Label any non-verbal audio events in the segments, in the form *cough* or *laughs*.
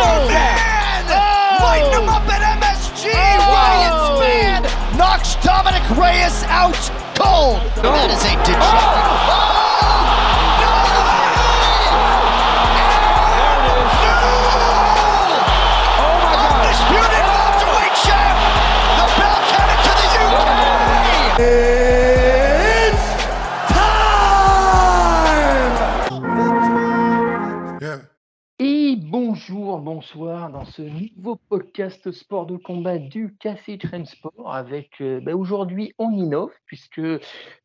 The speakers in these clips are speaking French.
Oh, that's it! Oh! Oh! Lighten him up at MSG! Oh! Ryan Span knocks Dominic Reyes out cold. That is a dejected. Bonsoir dans ce nouveau podcast sport de combat du Café Train Sport avec euh, bah, aujourd'hui on innove puisque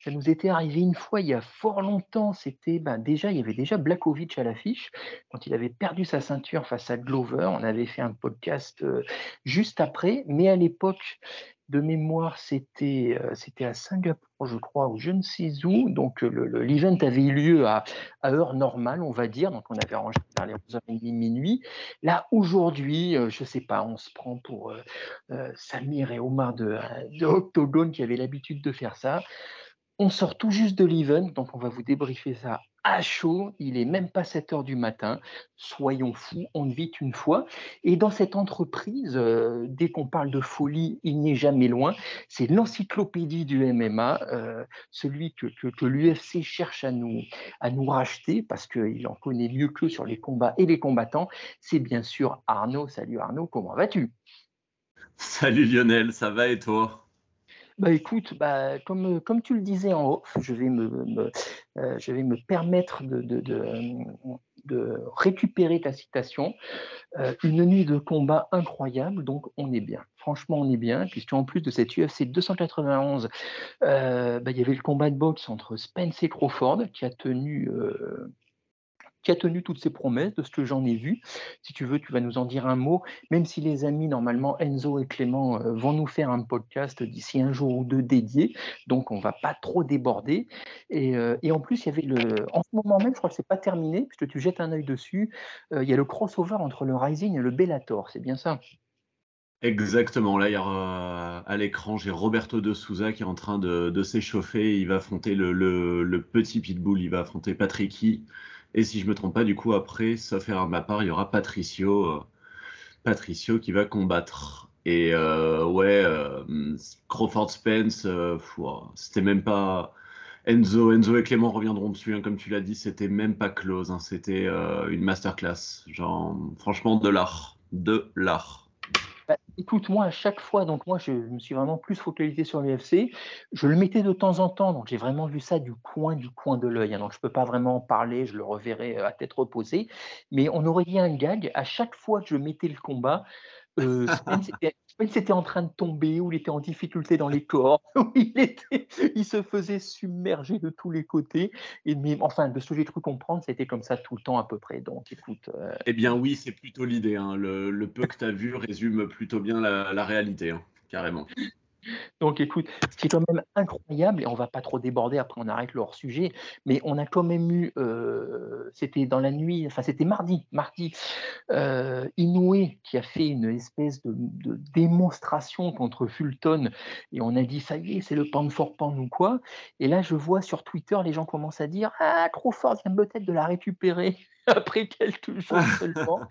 ça nous était arrivé une fois il y a fort longtemps, c'était bah, déjà il y avait déjà Blakovic à l'affiche quand il avait perdu sa ceinture face à Glover, on avait fait un podcast euh, juste après, mais à l'époque de mémoire, c'était euh, c'était à Singapour, je crois, ou je ne sais où. Donc, euh, le- le- l'event avait eu lieu à, heure normale, on va dire. Donc, on avait arrangé vers les 11h30, minuit. Là, aujourd'hui, euh, je ne sais pas, on se prend pour Samir et Omar de, de Octogone qui avaient l'habitude de faire ça. On sort tout juste de l'event, donc on va vous débriefer ça à chaud. Il est même pas 7 heures du matin. Soyons fous, on vit une fois. Et dans cette entreprise, euh, dès qu'on parle de folie, il n'est jamais loin. C'est l'encyclopédie du MMA, euh, celui que, que, que l'UFC cherche à nous, à nous racheter parce qu'il en connaît mieux qu'eux sur les combats et les combattants. C'est bien sûr Arnaud. Salut Arnaud, comment vas-tu? Salut Lionel, ça va et toi? Bah écoute, bah, comme, comme tu le disais en off, je vais me, euh, je vais me permettre de, de, de récupérer ta citation. Euh, une nuit de combat incroyable, donc on est bien. Franchement, on est bien, puisqu'en plus de cette UFC 291, euh, bah, il y avait le combat de boxe entre Spence et Crawford qui a tenu. Qui a tenu toutes ses promesses, de ce que j'en ai vu. Si tu veux, tu vas nous en dire un mot, même si les amis, normalement, Enzo et Clément euh, vont nous faire un podcast d'ici un jour ou deux dédié, donc on va pas trop déborder. Et, euh, et en plus, il y avait le, en ce moment même, je crois que c'est pas terminé, puisque tu jettes un œil dessus, euh, il y a le crossover entre le Rising et le Bellator, c'est bien ça? Exactement, là à l'écran j'ai Roberto de Souza qui est en train de, s'échauffer, il va affronter le, le- le petit Pitbull, il va affronter Patricky, et si je me trompe pas du coup après, sauf erreur ma part, il y aura Patricio, euh, Patricio qui va combattre. Et euh, ouais, euh, Crawford Spence, ouah, c'était même pas... Enzo, Enzo et Clément reviendront dessus, hein, comme tu l'as dit, c'était même pas close, hein, c'était une masterclass, genre franchement de l'art, de l'art. Écoute, moi, à chaque fois, donc moi, je me suis vraiment plus focalisé sur l'UFC. Je le mettais de temps en temps, donc j'ai vraiment vu ça du coin du coin de l'œil. hein. donc je peux pas vraiment en parler, je le reverrai euh, à tête reposée. Mais on aurait dit un gag. À chaque fois que je mettais le combat, euh, *laughs* Spence, était, Spence était en train de tomber, ou il était en difficulté dans les corps, *laughs* ou il, était, il se faisait submerger de tous les côtés. Mais enfin, de ce que j'ai cru comprendre, c'était comme ça tout le temps à peu près. Donc écoute, euh, Eh bien oui, c'est plutôt l'idée. hein. Le, peu que tu as vu résume plutôt bien la, la réalité, hein, carrément. Donc écoute, ce qui est quand même incroyable, et on va pas trop déborder, après on arrête le hors-sujet, mais on a quand même eu, euh, c'était dans la nuit, enfin c'était mardi, mardi, euh, Inoue qui a fait une espèce de, de démonstration contre Fulton, et on a dit ça y est, c'est le pound for pound ou quoi, et là je vois sur Twitter, les gens commencent à dire, ah Crawford vient peut-être de la récupérer *laughs* après quelques jours seulement.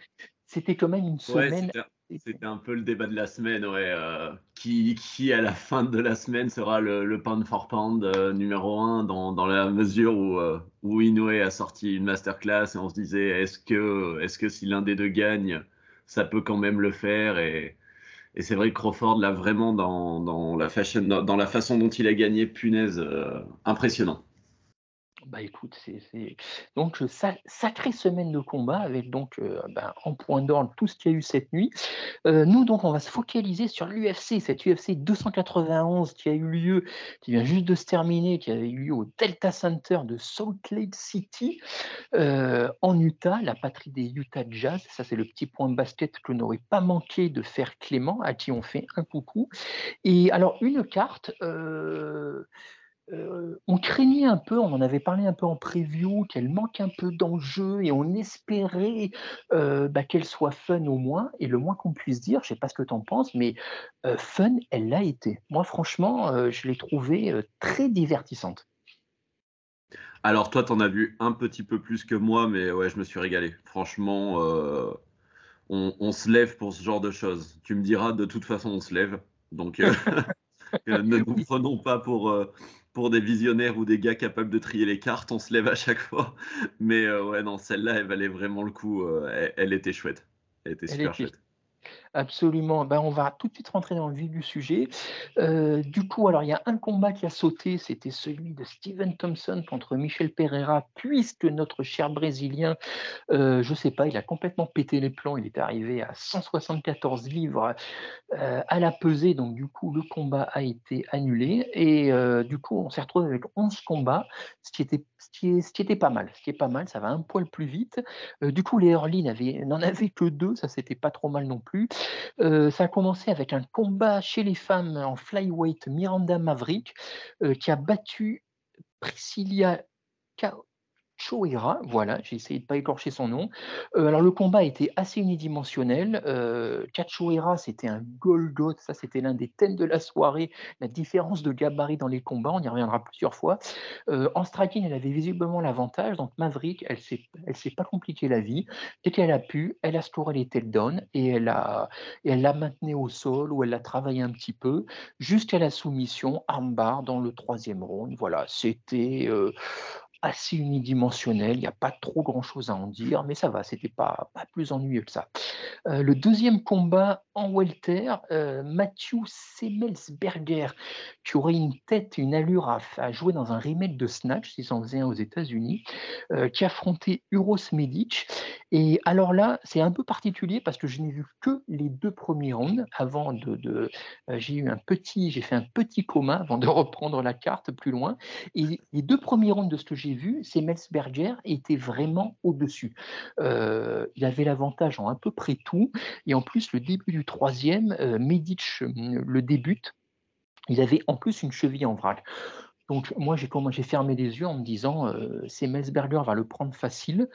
C'était quand même une semaine. C'était un peu le débat de la semaine. Ouais, euh, qui, qui, à la fin de la semaine, sera le, le pound for pound euh, numéro un dans, dans la mesure où, euh, où Inoue a sorti une masterclass et on se disait est-ce que, est-ce que si l'un des deux gagne, ça peut quand même le faire et, et c'est vrai que Crawford l'a vraiment dans, dans, la fashion, dans, la façon dont il a gagné, punaise, impressionnant. Bah écoute, c'est donc sa sacrée semaine de combat avec donc euh, ben, en point d'ordre tout ce qu'il y a eu cette nuit. Euh, nous donc on va se focaliser sur l'UFC, cette UFC 291 qui a eu lieu, qui vient juste de se terminer, qui avait eu lieu au Delta Center de Salt Lake City euh, en Utah, la patrie des Utah Jazz. Ça c'est le petit point basket que n'aurait pas manqué de faire Clément, à qui on fait un coucou. Et alors une carte. Euh, on craignait un peu, on en avait parlé un peu en preview, qu'elle manque un peu d'enjeu et on espérait euh, bah, qu'elle soit fun au moins. Et le moins qu'on puisse dire, je sais pas ce que tu en penses, mais euh, fun, elle l'a été. Moi, franchement, je l'ai trouvée très divertissante. Alors, toi, tu en as vu un petit peu plus que moi, mais ouais, je me suis régalé. Franchement, on, on, se lève pour ce genre de choses. Tu me diras, de toute façon, on se lève. Donc, *laughs* *laughs* ne nous prenons pas pour pour des visionnaires ou des gars capables de trier les cartes, on se lève à chaque fois. Mais euh, ouais, non, celle-là, elle valait vraiment le coup. Euh, elle, était chouette. Elle était super chouette. Absolument. Ben, on va tout de suite rentrer dans le vif du sujet. Euh, du coup, alors il y a un combat qui a sauté, c'était celui de Steven Thompson contre Michel Pereira, puisque notre cher Brésilien, euh, je ne sais pas, il a complètement pété les plans. Il est arrivé à 174 livres euh, à la pesée, donc du coup le combat a été annulé et du coup on s'est retrouvé avec 11 combats, ce qui était ce qui, est, ce qui était pas mal, ce qui est pas mal, ça va un poil plus vite. du coup les Early n'en avaient que deux, ça c'était pas trop mal non plus. Euh, ça a commencé avec un combat chez les femmes en flyweight Miranda Maverick euh, qui a battu Priscilla Choera, voilà, j'ai essayé de pas écorcher son nom. Euh, alors le combat était assez unidimensionnel. Euh, c'était un Golgot, ça c'était l'un des thèmes de la soirée. La différence de gabarit dans les combats, on y reviendra plusieurs fois. Euh, en striking, elle avait visiblement l'avantage, donc Maverick, elle elle s'est pas compliqué la vie. Dès qu'elle a pu, elle a scoré les takedowns et elle a, et elle l'a maintenu au sol ou elle l'a travaillé un petit peu jusqu'à la soumission armbar dans le troisième round. Voilà, c'était euh, assez unidimensionnel, il n'y a pas trop grand-chose à en dire, mais ça va, c'était pas, pas plus ennuyeux que ça. Euh, le deuxième combat en welter, euh, Matthew Semmelsberger, qui aurait une tête, une allure à, jouer dans un remake de Snatch, s'il s'en faisait un aux États-Unis, euh, qui affrontait Uros Medic. Et alors là, c'est un peu particulier parce que je n'ai vu que les deux premiers rounds avant de, de j'ai eu un petit, j'ai fait un petit coma avant de *laughs* reprendre la carte plus loin. Et les deux premiers rounds de ce que j'ai vu, c'est Melsberger était vraiment au-dessus. Euh, il avait l'avantage en à peu près tout. Et en plus, le début du troisième, euh, euh, le débute. Il avait en plus une cheville en vrac. Donc moi, j'ai j'ai fermé les yeux en me disant, c'est Melsberger va le prendre facile.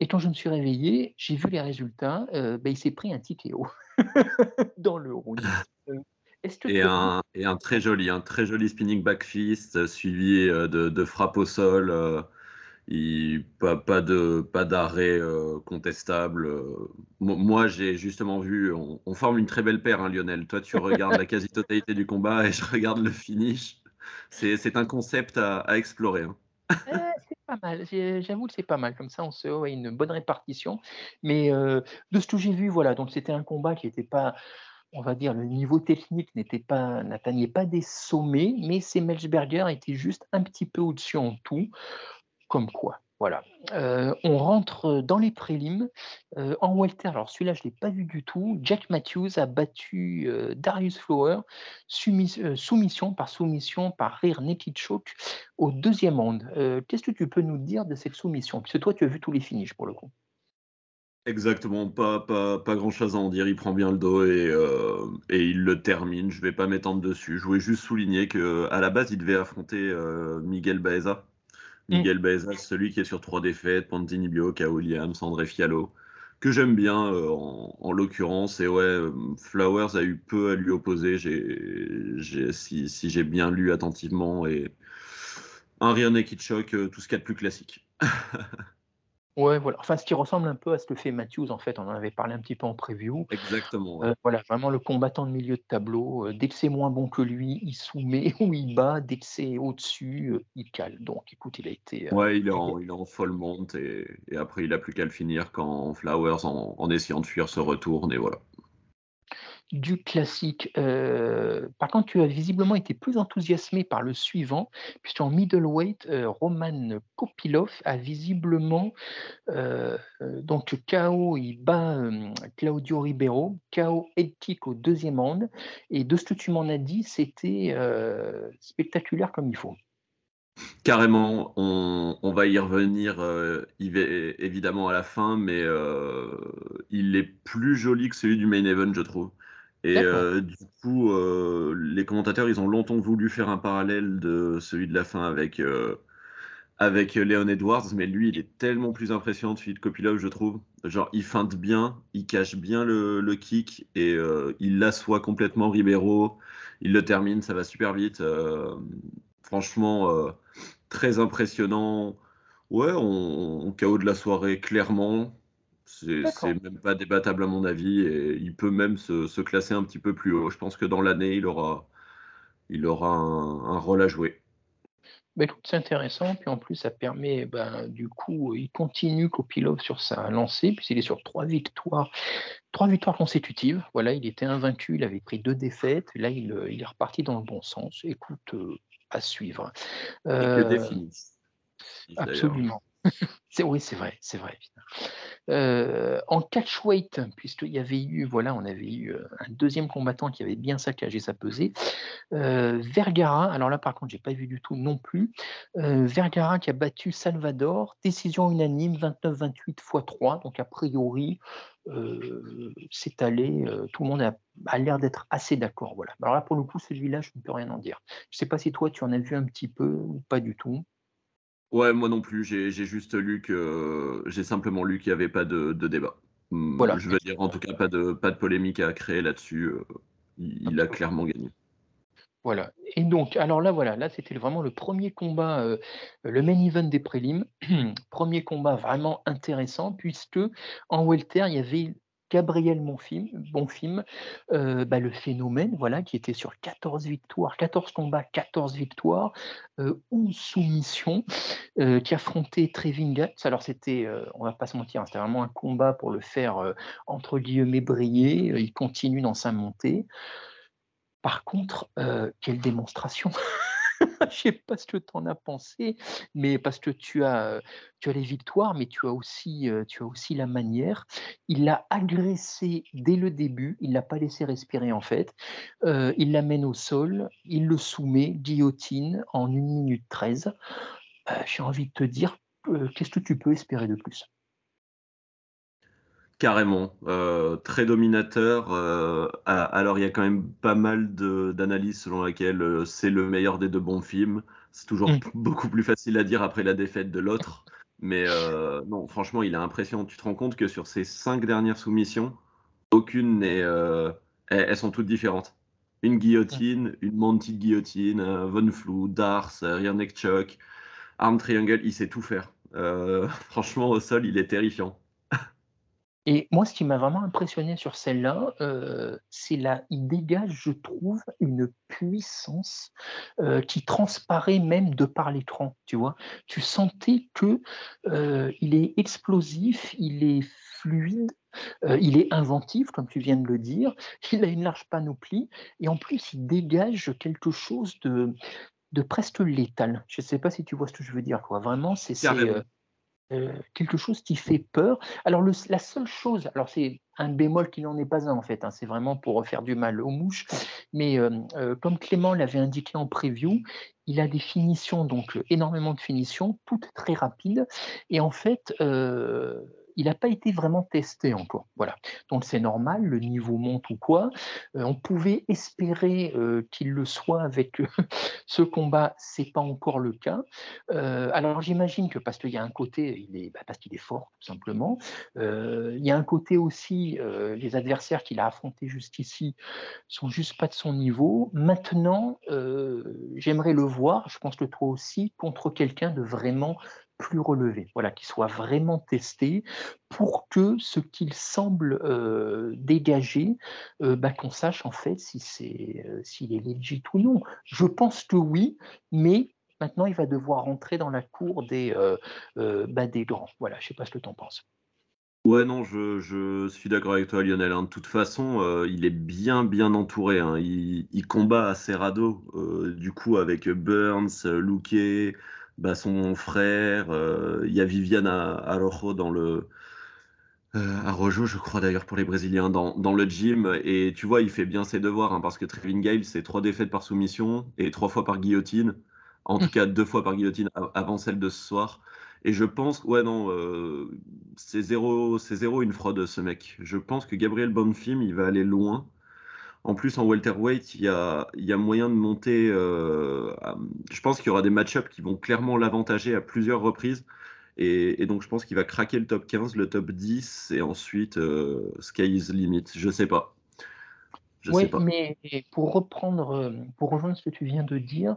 Et quand je me suis réveillé, j'ai vu les résultats. Ben, il s'est pris un TKO *laughs* dans le round. *laughs* Et un, et un, très joli, un très joli spinning back fist euh, suivi euh, de, de frappe au sol. Euh, il, pas, pas de pas d'arrêt contestable. moi, j'ai justement vu, on, forme une très belle paire, hein, Lionel. Toi, tu regardes la *laughs* quasi-totalité du combat et je regarde le finish. C'est un concept à, à explorer. Hein. c'est pas mal, j'avoue que c'est pas mal. Comme ça, on se a une bonne répartition. Mais de ce que j'ai vu, voilà, donc c'était un combat qui n'était pas on va dire, le niveau technique n'était pas, n'atteignait pas des sommets, mais ces Melchberger étaient juste un petit peu au-dessus en tout, comme quoi. Voilà. Euh, on rentre dans les prélims. Euh, en welter, alors celui-là, je ne l'ai pas vu du tout. Jack Matthews a battu euh, Darius Flower, soumission par soumission par Rire Naked Choke au deuxième round. Qu'est-ce que tu peux nous dire de cette soumission? Puisque toi, tu as vu tous les finishes pour le coup. Exactement, pas, pas, pas grand chose à en dire. Il prend bien le dos et, euh, et il le termine. Je vais pas m'étendre dessus. Je voulais juste souligner que à la base, il devait affronter euh, Miguel Baeza. Mm. Miguel Baeza, celui qui est sur trois défaites Pantini Bio, K. Williams, André Fialo, que j'aime bien euh, en, en l'occurrence. Et ouais, Flowers a eu peu à lui opposer. J'ai, si, si j'ai bien lu attentivement et un rien qui choque, tout ce qu'il y a de plus classique. *laughs* Ouais, voilà. Enfin, ce qui ressemble un peu à ce que fait Matthews, en fait, on en avait parlé un petit peu en preview. Exactement. Euh, voilà, vraiment le combattant de milieu de tableau. Euh, dès que c'est moins bon que lui, il soumet *laughs* ou il bat. Dès que c'est au-dessus, euh, il cale. Donc, écoute, il a été. ouais, il est, en, il est en folle monte et, et après, il a plus qu'à le finir quand Flowers, en, en essayant de fuir, se retourne et voilà du classique. Euh, par contre, tu as visiblement été plus enthousiasmé par le suivant, puisqu'en middleweight, euh, Roman Kopilov a visiblement euh, donc KO, il bat Claudio Ribeiro, KO kick au deuxième round, et de ce que tu m'en as dit, c'était spectaculaire comme il faut. Carrément, on, va y revenir évidemment à la fin, mais il est plus joli que celui du main event, je trouve. Et euh, du coup, euh, les commentateurs, ils ont longtemps voulu faire un parallèle de celui de la fin avec, euh, avec Léon Edwards, mais lui, il est tellement plus impressionnant, celui de Kopilov, je trouve. Genre, il feinte bien, il cache bien le, le kick et il l'assoit complètement Ribeiro. Il le termine, ça va super vite. franchement, très impressionnant. Ouais, on, on KO de la soirée, clairement. C'est même pas débattable à mon avis et il peut même se, classer un petit peu plus haut. Je pense que dans l'année, il aura, il aura un, rôle à jouer. Ben, c'est intéressant, puis en plus ça permet, ben, du coup, il continue Kopilov sur sa lancée, puisqu'il est sur trois victoires, trois victoires consécutives. Voilà, il était invaincu, il avait pris deux défaites, là il, est reparti dans le bon sens. Écoute, euh, à suivre. Euh, absolument. *laughs* oui, c'est vrai, c'est vrai. Euh, en catchweight, puisqu'il y avait eu, voilà, on avait eu euh, un deuxième combattant qui avait bien saccagé sa pesée. Euh, Vergara, alors là par contre, j'ai pas vu du tout non plus. Vergara qui a battu Salvador, décision unanime, 29-28 x 3. Donc a priori, c'est allé, tout le monde a, l'air d'être assez d'accord. Voilà. Alors là pour le coup, celui-là, je ne peux rien en dire. Je sais pas si toi tu en as vu un petit peu ou pas du tout. Ouais, moi non plus. J'ai juste lu que j'ai simplement lu qu'il n'y avait pas de, débat. Hmm, voilà. Je veux dire, en tout cas, pas de, pas de polémique à créer là-dessus. Euh, il, a clairement gagné. Voilà. Et donc, alors là, voilà, là, c'était vraiment le premier combat, euh, le main event des prélims. *clears throat* premier combat vraiment intéressant, puisque en welter, il y avait Gabriel Monfim, Bonfim, euh, bah, le phénomène, voilà, qui était sur 14 victoires, 14 combats, 14 victoires, euh, 11 soumissions, euh, qui affrontait Trevin Alors c'était, euh, on va pas se mentir, hein, c'était vraiment un combat pour le faire entre guillemets briller. Il continue dans sa montée. Par contre, quelle démonstration *laughs* *laughs* je sais pas ce que tu en as pensé, mais parce que tu as, tu as les victoires, mais tu as aussi, tu as aussi la manière. Il l'a agressé dès le début, il l'a pas laissé respirer en fait. il l'amène au sol, il le soumet, guillotine en 1 minute 13. J'ai envie de te dire, qu'est-ce que tu peux espérer de plus? Carrément, euh, très dominateur. Euh, alors il y a quand même pas mal d'analyses selon laquelle euh, c'est le meilleur des deux bons films. C'est toujours mm. *laughs* beaucoup plus facile à dire après la défaite de l'autre. Mais non, franchement, il est impressionnant. Tu te rends compte que sur ces cinq dernières soumissions, aucune n'est. Elles, sont toutes différentes. Une guillotine, une Monty guillotine, Von Flou, Dars, Rear Neck Chuck, Arm Triangle, il sait tout faire. *laughs* franchement, au sol, il est terrifiant. Et moi, ce qui m'a vraiment impressionné sur celle-là, euh, c'est là, il dégage, je trouve, une puissance euh, qui transparaît même de par l'écran. Tu vois, tu sentais que euh, il est explosif, il est fluide, il est inventif, comme tu viens de le dire. *laughs* Il a une large panoplie et en plus, il dégage quelque chose de de presque létal. Je ne sais pas si tu vois ce que je veux dire. Quoi. Vraiment, c'est euh, quelque chose qui fait peur. Alors la seule chose, alors c'est un bémol qui n'en est pas un en fait, hein, c'est vraiment pour faire du mal aux mouches, mais euh, euh, comme Clément l'avait indiqué en preview, il a des finitions, donc énormément de finitions, toutes très rapides, et en fait il n'a pas été vraiment testé encore. Voilà. Donc c'est normal, le niveau monte ou quoi. Euh, on pouvait espérer euh, qu'il le soit avec euh, *laughs* ce combat, c'est pas encore le cas. alors j'imagine que parce qu'il y a un côté, il est, bah, parce qu'il est fort tout simplement. il y a un côté aussi, les adversaires qu'il a affrontés jusqu'ici sont juste pas de son niveau. Maintenant, j'aimerais le voir, je pense que toi aussi, contre quelqu'un de vraiment plus relevé, voilà, qui soit vraiment testé pour que ce qu'il semble euh, dégager, euh, bah, qu'on sache en fait si c'est euh, s'il est legit ou non. Je pense que oui, mais maintenant il va devoir rentrer dans la cour des, bah, des grands. Voilà, je sais pas ce que tu en penses. Ouais, non, je, je suis d'accord avec toi, Lionel. hein. De toute façon, il est bien, bien entouré. hein. Il, il combat à Cerrado, du coup, avec Burns, Luque, bah, son frère. euh, il y a Viviane A- Araujo dans le. Euh, Araujo, je crois d'ailleurs, pour les Brésiliens, dans, dans le gym. Et tu vois, il fait bien ses devoirs, hein, parce que Trevin Gale, c'est trois défaites par soumission et trois fois par guillotine. En tout cas, deux fois par guillotine avant celle de ce soir. Et je pense, ouais, non, euh, c'est zéro, zéro une fraude, ce mec. Je pense que Gabriel Bonfim, il va aller loin. En plus, en welterweight, il y a, y a moyen de monter. euh, je pense qu'il y aura des match-ups qui vont clairement l'avantager à plusieurs reprises. Et, donc, je pense qu'il va craquer le top 15, le top 10, et ensuite, euh, sky is limit. Je sais pas. Je Oui, sais pas. mais pour reprendre, euh, pour rejoindre ce que tu viens de dire,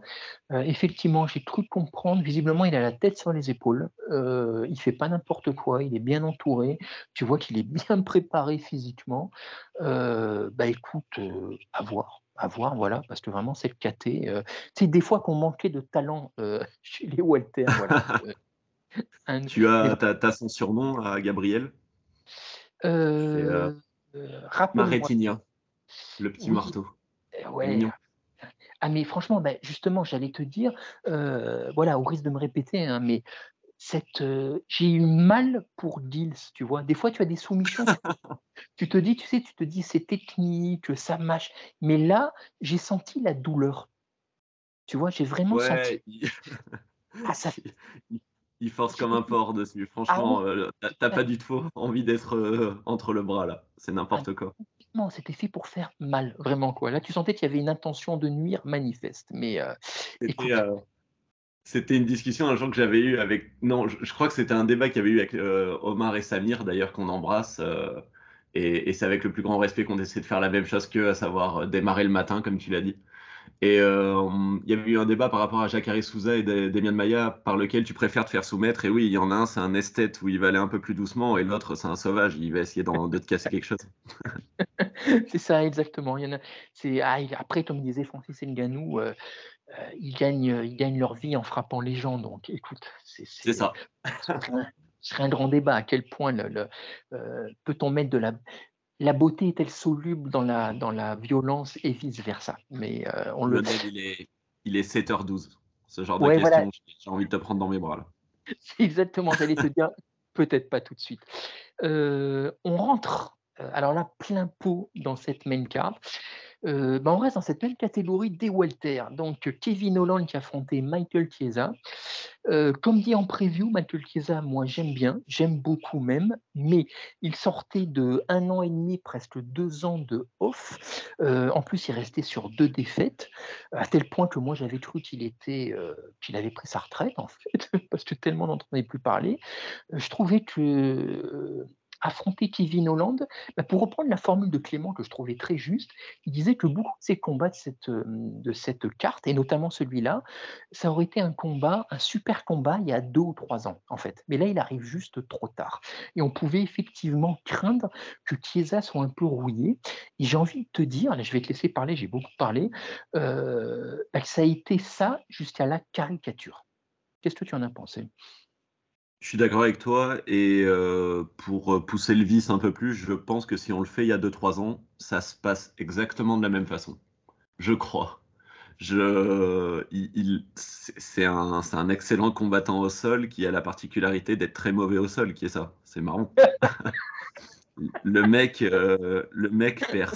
euh, effectivement, j'ai cru comprendre. Visiblement, il a la tête sur les épaules. Euh, il fait pas n'importe quoi. Il est bien entouré. Tu vois qu'il est *laughs* bien préparé physiquement. Euh, bah écoute, à voir, à voir, voilà, parce que vraiment c'est le KT. Euh, tu sais, des fois qu'on manquait de talent euh, *laughs* chez les Walter, voilà. *laughs* Un- Tu as, t'as, t'as son surnom à Gabriel? Euh, euh. Le petit Oui. marteau. Euh, Ouais. Mignon. Ah mais franchement, ben, justement, j'allais te dire, euh, voilà, au risque de me répéter, hein, mais cette, euh, j'ai eu mal pour Gilles, tu vois. Des fois, tu as des soumissions, tu *laughs* te dis, tu sais, tu te dis, c'est technique, ça mâche. Mais là, j'ai senti la douleur. Tu vois, j'ai vraiment senti. Ouais, Ah, ça, *laughs* il- force comme un porc dessus. Franchement, euh, t'as, pas du tout envie d'être euh, entre le bras là. C'est n'importe quoi. non, c'était fait pour faire mal, vraiment quoi. Là, tu sentais qu'il y avait une intention de nuire manifeste. Mais euh, C'était, une discussion un jour que j'avais eu avec. Non, je, je crois que c'était un débat qu'il y avait eu avec Omar et Samir, d'ailleurs, qu'on embrasse. et, et c'est avec le plus grand respect qu'on essaie de faire la même chose qu'eux, à savoir démarrer le matin, comme tu l'as dit. Et euh, il y avait eu un débat par rapport à Jacare Souza et De- Demian Maia, par lequel tu préfères te faire soumettre. Et oui, il y en a un, c'est un esthète où il va aller un peu plus doucement, et l'autre, c'est un sauvage, il va essayer de te casser quelque chose. *laughs* c'est ça, exactement. Il y en a, c'est, ah, après, comme disait Francis Ngannou, euh, euh, ils, gagnent, ils gagnent leur vie en frappant les gens. Donc, écoute, c'est, C'est ça. Ce serait un- ce serait un grand débat. À quel point le, le, euh, peut-on mettre de la. La beauté est-elle soluble dans la, dans la violence et vice-versa Mais euh, on le. Lionel, il est, il est 7h12. Ce genre de question, voilà. j'ai- envie de te prendre dans mes bras là. *laughs* Exactement, j'allais te dire, *laughs* peut-être pas tout de suite. Euh, on rentre, euh, alors là, plein pot dans cette main card. Euh, ben, on reste dans cette même catégorie des Walter. Donc, Kevin Holland qui a affronté Michael Chiesa. Euh, comme dit en preview, Michael Chiesa, moi j'aime bien, j'aime beaucoup même, mais il sortait de un an et demi, presque deux ans de off. Euh, en plus, il restait sur deux défaites, à tel point que moi j'avais cru qu'il était, qu'il avait pris sa retraite en fait, *laughs* parce que tellement n'entendait plus parler. Je trouvais que affronter Kevin Holland, bah, pour reprendre la formule de Clément que je trouvais très juste, il disait que beaucoup de ces combats de cette, euh, de cette carte, et notamment celui-là, ça aurait été un combat, un super combat il y a deux ou trois ans, en fait. Mais là, il arrive juste trop tard. Et on pouvait effectivement craindre que Chiesa soit un peu rouillé. Et j'ai envie de te dire, là, je vais te laisser parler, j'ai beaucoup parlé, euh, bah, que ça a été ça jusqu'à la caricature. Qu'est-ce que tu en as pensé? Je suis d'accord avec toi et euh, pour pousser le vice un peu plus, je pense que si on le fait il y a 2-3 ans, ça se passe exactement de la même façon. Je crois. Je, il, il- c'est un, c'est un excellent combattant au sol qui a la particularité d'être très mauvais au sol, qui est ça. C'est marrant. *laughs* Le mec, euh, le mec perd,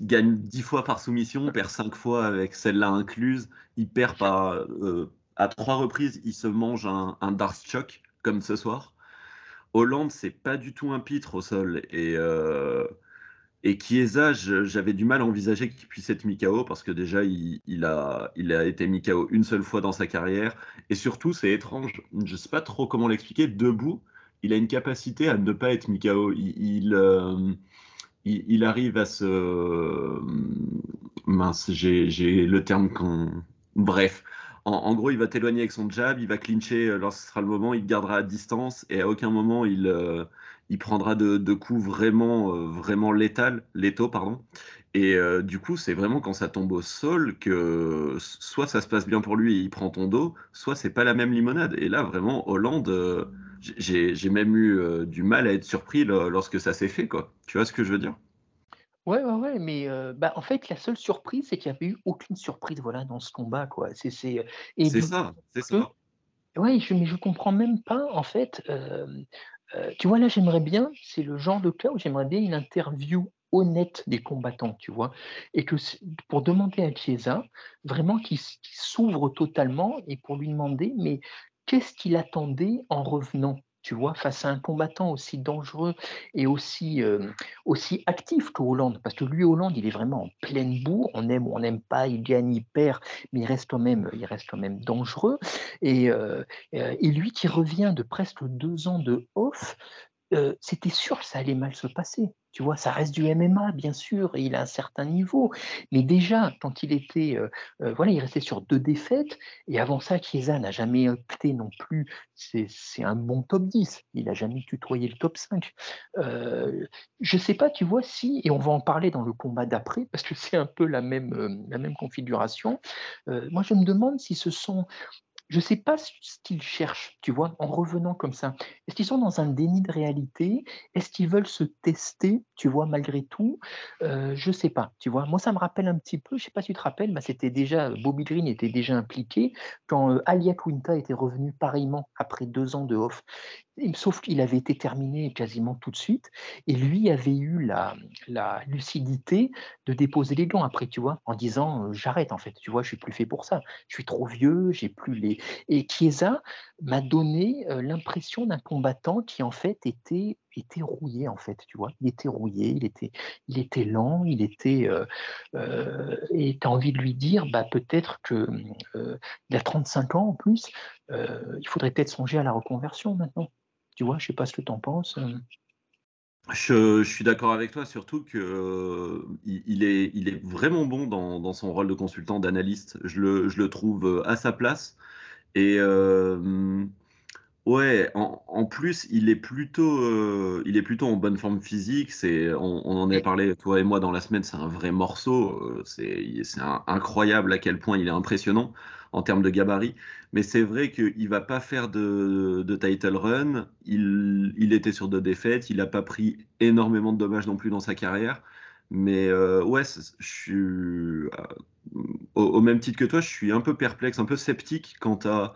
gagne 10 fois par soumission, perd 5 fois avec celle-là incluse. Il perd par, euh, à trois reprises, il se mange un, un Darth comme ce soir. Hollande, c'est pas du tout un pitre au sol. Et, euh, et Chiesa, j'avais du mal à envisager qu'il puisse être Mikao parce que déjà, il, a, il a été Mikao une seule fois dans sa carrière. Et surtout, c'est étrange, je sais pas trop comment l'expliquer, debout, il a une capacité à ne pas être Mikao. Il, il, euh, arrive à se. Mince, j'ai j'ai le terme qu'on. Bref. En, gros, il va t'éloigner avec son jab, il va clincher euh, lorsque ce sera le moment, il te gardera à distance et à aucun moment il, euh, prendra de, coups vraiment, euh, vraiment létal, létaux. Pardon. Et du coup, c'est vraiment quand ça tombe au sol que soit ça se passe bien pour lui et il prend ton dos, soit c'est pas la même limonade. Et là, vraiment, Hollande, j'ai même eu du mal à être surpris lorsque ça s'est fait, quoi. Tu vois ce que je veux dire? Ouais, ouais, ouais, mais bah, en fait, la seule surprise, c'est qu'il n'y avait eu aucune surprise voilà, dans ce combat. quoi. C'est c'est ça, c'est ça. Oui, je, mais je comprends même pas, en fait. tu vois, là, j'aimerais bien, c'est le genre de cas où j'aimerais bien une interview honnête des combattants, tu vois, et que pour demander à Chiesa, vraiment qu'il s'ouvre totalement et pour lui demander, mais qu'est-ce qu'il attendait en revenant? Tu vois, face à un combattant aussi dangereux et aussi, euh, aussi actif que Hollande, parce que lui, Hollande, il est vraiment en pleine bourre, on aime ou on n'aime pas, il gagne, il perd, mais il reste quand même, il reste quand même dangereux. Et, euh, euh, et lui qui revient de presque deux ans de off, c'était sûr que ça allait mal se passer. Tu vois, ça reste du MMA, bien sûr, et il a un certain niveau. Mais déjà, quand il était, voilà, il restait sur deux défaites, et avant ça, Chiesa n'a jamais opté non plus. C'est un bon top 10. Il n'a jamais tutoyé le top 5. je ne sais pas, tu vois, si, et on va en parler dans le combat d'après, parce que c'est un peu la même, la même configuration. moi, je me demande si ce sont je ne sais pas ce qu'ils cherchent, tu vois, en revenant comme ça. Est-ce qu'ils sont dans un déni de réalité? Est-ce qu'ils veulent se tester, tu vois, malgré tout? Euh, Je ne sais pas, tu vois. Moi, ça me rappelle un petit peu, je ne sais pas si tu te rappelles, bah, c'était déjà, Bobby Green était déjà impliqué quand euh, Alia Quinta était revenu pareillement après deux ans de off sauf qu'il avait été terminé quasiment tout de suite, et lui avait eu la, lucidité de déposer les gants après, tu vois, en disant euh, j'arrête en fait, tu vois, je suis plus fait pour ça, je suis trop vieux, j'ai plus les. Et Chiesa m'a donné euh, l'impression d'un combattant qui en fait était rouillé en fait, tu vois, il était rouillé, il était, il lent, il était, euh et tu as envie de lui dire, bah peut-être que il a 35 ans en plus, il faudrait peut-être songer à la reconversion maintenant. Tu vois, je sais pas ce que tu en penses. Euh. Je, suis d'accord avec toi, surtout qu'il euh, il est, il est vraiment bon dans, son rôle de consultant, d'analyste. Je le, trouve euh, à sa place. Et ouais, en, plus, il est, plutôt, il est plutôt en bonne forme physique. C'est, on, en a parlé, toi et moi, dans la semaine. C'est un vrai morceau. C'est, incroyable à quel point il est impressionnant en termes de gabarit. Mais c'est vrai qu'il ne va pas faire de, title run. Il, était sur deux défaites. Il n'a pas pris énormément de dommages non plus dans sa carrière. Mais euh, ouais, je suis euh, au, même titre que toi, je suis un peu perplexe, un peu sceptique quant à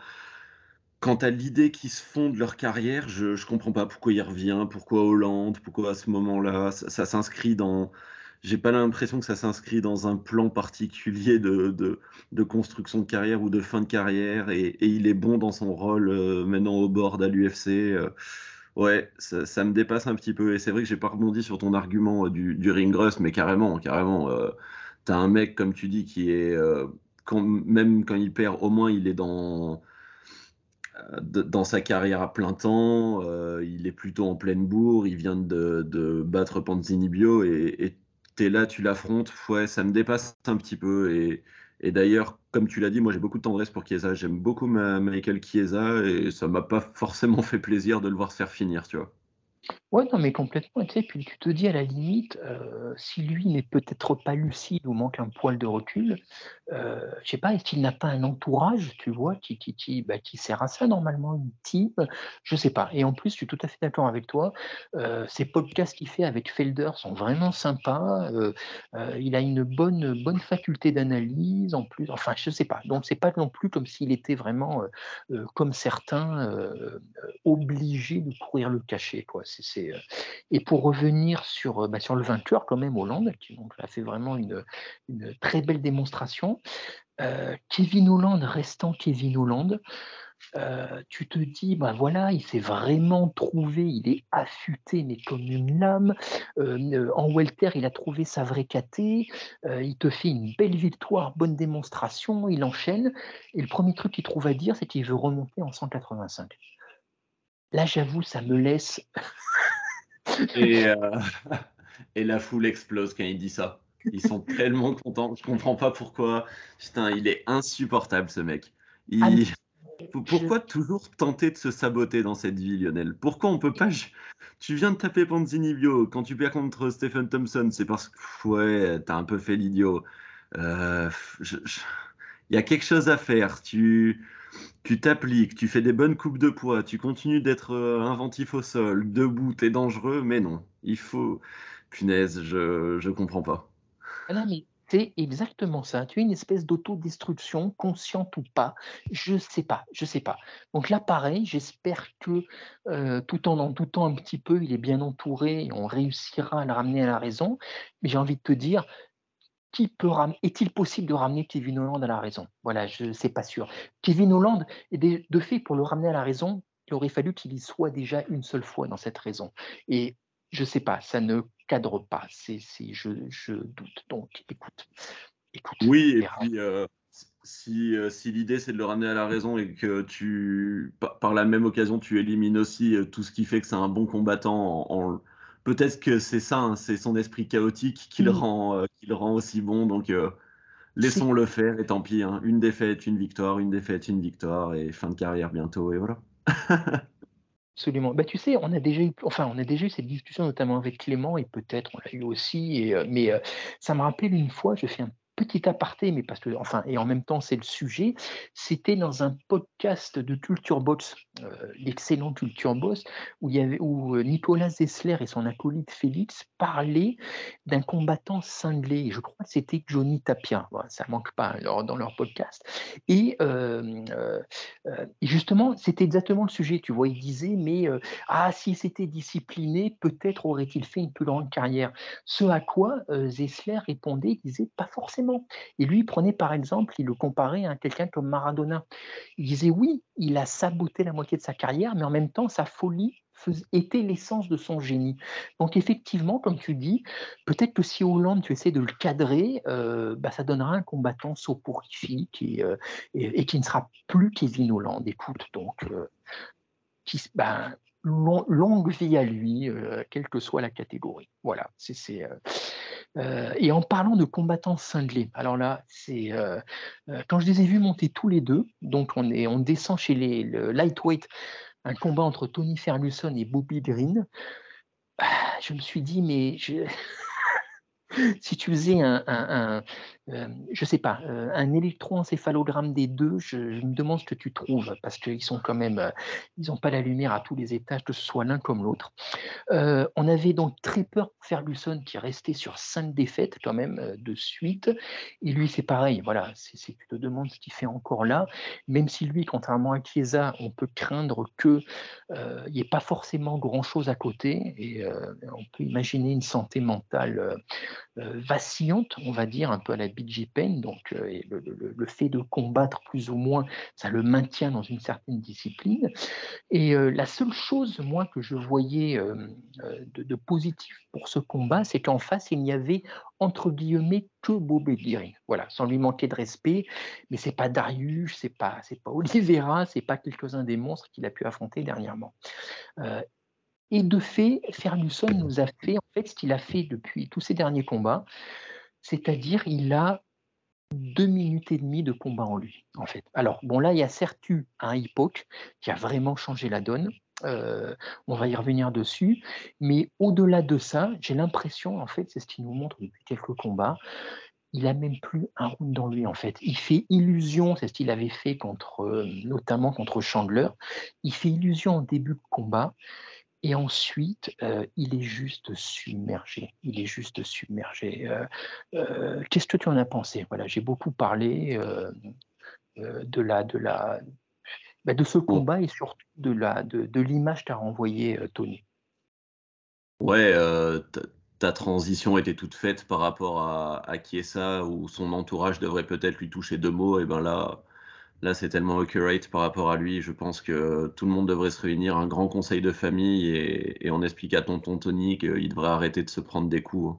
quant à l'idée qu'ils se font de leur carrière. Je ne comprends pas pourquoi il revient, pourquoi Hollande, pourquoi à ce moment-là. ça s'inscrit dans j'ai pas l'impression que ça s'inscrit dans un plan particulier de, de, construction de carrière ou de fin de carrière et, il est bon dans son rôle euh, maintenant au board à l'UFC. Euh, ouais, ça, me dépasse un petit peu et c'est vrai que j'ai pas rebondi sur ton argument euh, du, du ring rust, mais carrément, carrément, t'as un mec comme tu dis qui est même quand il perd, au moins il est dans dans sa carrière à plein temps, il est plutôt en pleine bourre, il vient de, battre Panzinibio et, et tu es là, tu l'affrontes, ouais, ça me dépasse un petit peu. Et, d'ailleurs, comme tu l'as dit, moi j'ai beaucoup de tendresse pour Chiesa. J'aime beaucoup Michael Chiesa et ça m'a pas forcément fait plaisir de le voir se faire finir, tu vois. Ouais, non, mais complètement. Tu puis tu te dis à la limite, euh, si lui n'est peut-être pas lucide ou manque un poil de recul, euh, je sais pas, est-ce qu'il n'a pas un entourage, tu vois, qui, qui, qui, bah, qui sert à ça normalement, une team? Je sais pas. Et en plus, je suis tout à fait d'accord avec toi. Euh, ces podcasts qu'il fait avec Felder sont vraiment sympas. Euh, il a une bonne, bonne faculté d'analyse en plus. Enfin, je sais pas. Donc, c'est pas non plus comme s'il était vraiment, comme certains, obligé de courir le cachet, quoi. Euh, et pour revenir sur, euh, bah, sur le vainqueur, quand même, Hollande, qui donc, a fait vraiment une, très belle démonstration. Euh, Kevin Holland restant Kevin Holland, tu te dis, bah voilà, il s'est vraiment trouvé, il est affûté, mais comme une lame. en welter, il a trouvé sa vraie caté. il te fait une belle victoire, bonne démonstration, il enchaîne. Et le premier truc qu'il trouve à dire, c'est qu'il veut remonter en 185. Là, j'avoue, ça me laisse. *laughs* et, euh, *laughs* et la foule explose quand il dit ça. Ils sont tellement contents. Je comprends pas pourquoi. Putain, il est insupportable ce mec. Ah, pourquoi toujours tenter de se saboter dans cette vie, Lionel? Pourquoi on peut pas Tu viens de taper Panzini Bio. Quand tu perds contre Stephen Thompson, c'est parce que ouais, t'as un peu fait l'idiot. Euh, il y a quelque chose à faire. Tu tu t'appliques, tu fais des bonnes coupes de poids, tu continues d'être euh, inventif au sol, debout, t'es dangereux, mais non, il faut. Punaise, je, je comprends pas. Ah non, mais c'est exactement ça. Tu es une espèce d'autodestruction, consciente ou pas. Je sais pas, je sais pas. Donc là, pareil, j'espère que euh, tout en en doutant un petit peu, il est bien entouré et on réussira à le ramener à la raison. Mais j'ai envie de te dire, qui peut est-il possible de ramener Kevin Holland à la raison? Voilà, je ne sais pas sûr. Kevin Holland, de fait, pour le ramener à la raison, il aurait fallu qu'il y soit déjà une seule fois dans cette raison. Et je ne sais pas, ça ne cadre pas. C'est, je, je, doute. Donc, écoute. écoute oui, et puis, euh, si, euh, si l'idée c'est de le ramener à la raison et que tu, par, la même occasion, tu élimines aussi euh, tout ce qui fait que c'est un bon combattant en peut-être que c'est ça, hein, c'est son esprit chaotique qui, le, mm. rend, euh, qui le rend aussi bon. Donc, euh, laissons-le faire et tant pis. Hein. Une défaite, une victoire, une défaite, une victoire et fin de carrière bientôt. Et voilà. *laughs* Absolument. Bah, tu sais, on a déjà eu, enfin, on a déjà eu cette discussion notamment avec Clément et peut-être on l'a eu aussi. Et, euh, mais ça me rappelle une fois, je fais un petit aparté, mais parce que, enfin, et en même temps, c'est le sujet. C'était dans un podcast de Culture Box, euh, l'excellent Culture Box, où, y avait, euh, Nicolas Zessler et son acolyte Félix parlaient d'un combattant cinglé. Je crois que c'était Johnny Tapia. Voilà, ça manque pas alors, dans leur podcast. Et, euh, justement, c'était exactement le sujet. Tu vois, il disait, mais ah, s'il s'était discipliné, peut-être aurait-il fait une plus grande carrière. Ce à quoi Zessler répondait, il disait, pas forcément et lui, il prenait par exemple, il le comparait à quelqu'un comme Maradona. Il disait oui, il a saboté la moitié de sa carrière, mais en même temps, sa folie était l'essence de son génie. Donc effectivement, comme tu dis, peut-être que si Hollande, tu essaies de le cadrer, euh, bah, ça donnera un combattant soporifique et, euh, et, qui ne sera plus Kevin Hollande. Écoute, donc, euh, qui, ben, longue vie à lui, quelle que soit la catégorie. Voilà, c'est euh, et en parlant de combattants cinglés, alors là, c'est euh, euh, quand je les ai vus monter tous les deux, donc on, est, on descend chez les le lightweight, un combat entre Tony Ferguson et Bobby Green. Ah, je me suis dit, mais *laughs* si tu faisais un, euh, je sais pas, euh, un électroencéphalogramme des deux, je, me demande ce que tu trouves, parce qu'ils sont quand même, ils n'ont pas la lumière à tous les étages, que ce soit l'un comme l'autre. on avait donc très peur pour Ferguson, qui restait sur cinq défaites quand même de suite, et lui c'est pareil, voilà, c'est, tu te demandes ce qu'il fait encore là, même si lui, contrairement à Chiesa, on peut craindre qu'il n'y ait pas forcément grand-chose à côté, et on peut imaginer une santé mentale vacillante, on va dire, un peu à la Pen, donc euh, le, fait de combattre plus ou moins, ça le maintient dans une certaine discipline. Et euh, la seule chose, moi, que je voyais euh, de, positif pour ce combat, c'est qu'en face, il n'y avait entre guillemets que Bob Voilà, sans lui manquer de respect, mais c'est pas Darius, c'est pas c'est pas Oliveira, c'est pas quelques-uns des monstres qu'il a pu affronter dernièrement. et de fait, Ferguson nous a fait en fait ce qu'il a fait depuis tous ces derniers combats, c'est-à-dire il a deux minutes et demie de combat en lui, en fait. Alors, bon, là, il y a certes eu un Hippoc qui a vraiment changé la donne. Euh, on va y revenir dessus. Mais au-delà de ça, j'ai l'impression, en fait, c'est ce qu'il nous montre depuis quelques combats, il a même plus un round dans lui, en fait. Il fait illusion, c'est ce qu'il avait fait contre, euh, notamment contre Chandler. Il fait illusion en début de combat. Et ensuite, euh, il est juste submergé. Il est juste submergé. Euh, euh, qu'est-ce que tu en as pensé? Voilà, j'ai beaucoup parlé de la, de la, bah, de ce combat et surtout de la, de, de l'image qu'a renvoyé Tony. Ouais, ta transition était toute faite par rapport à, à Chiesa, où son entourage devrait peut-être lui toucher deux mots. Et ben là, Là, c'est tellement accurate par rapport à lui. Je pense que tout le monde devrait se réunir, un grand conseil de famille, et, on explique à tonton Tony qu'il devrait arrêter de se prendre des coups.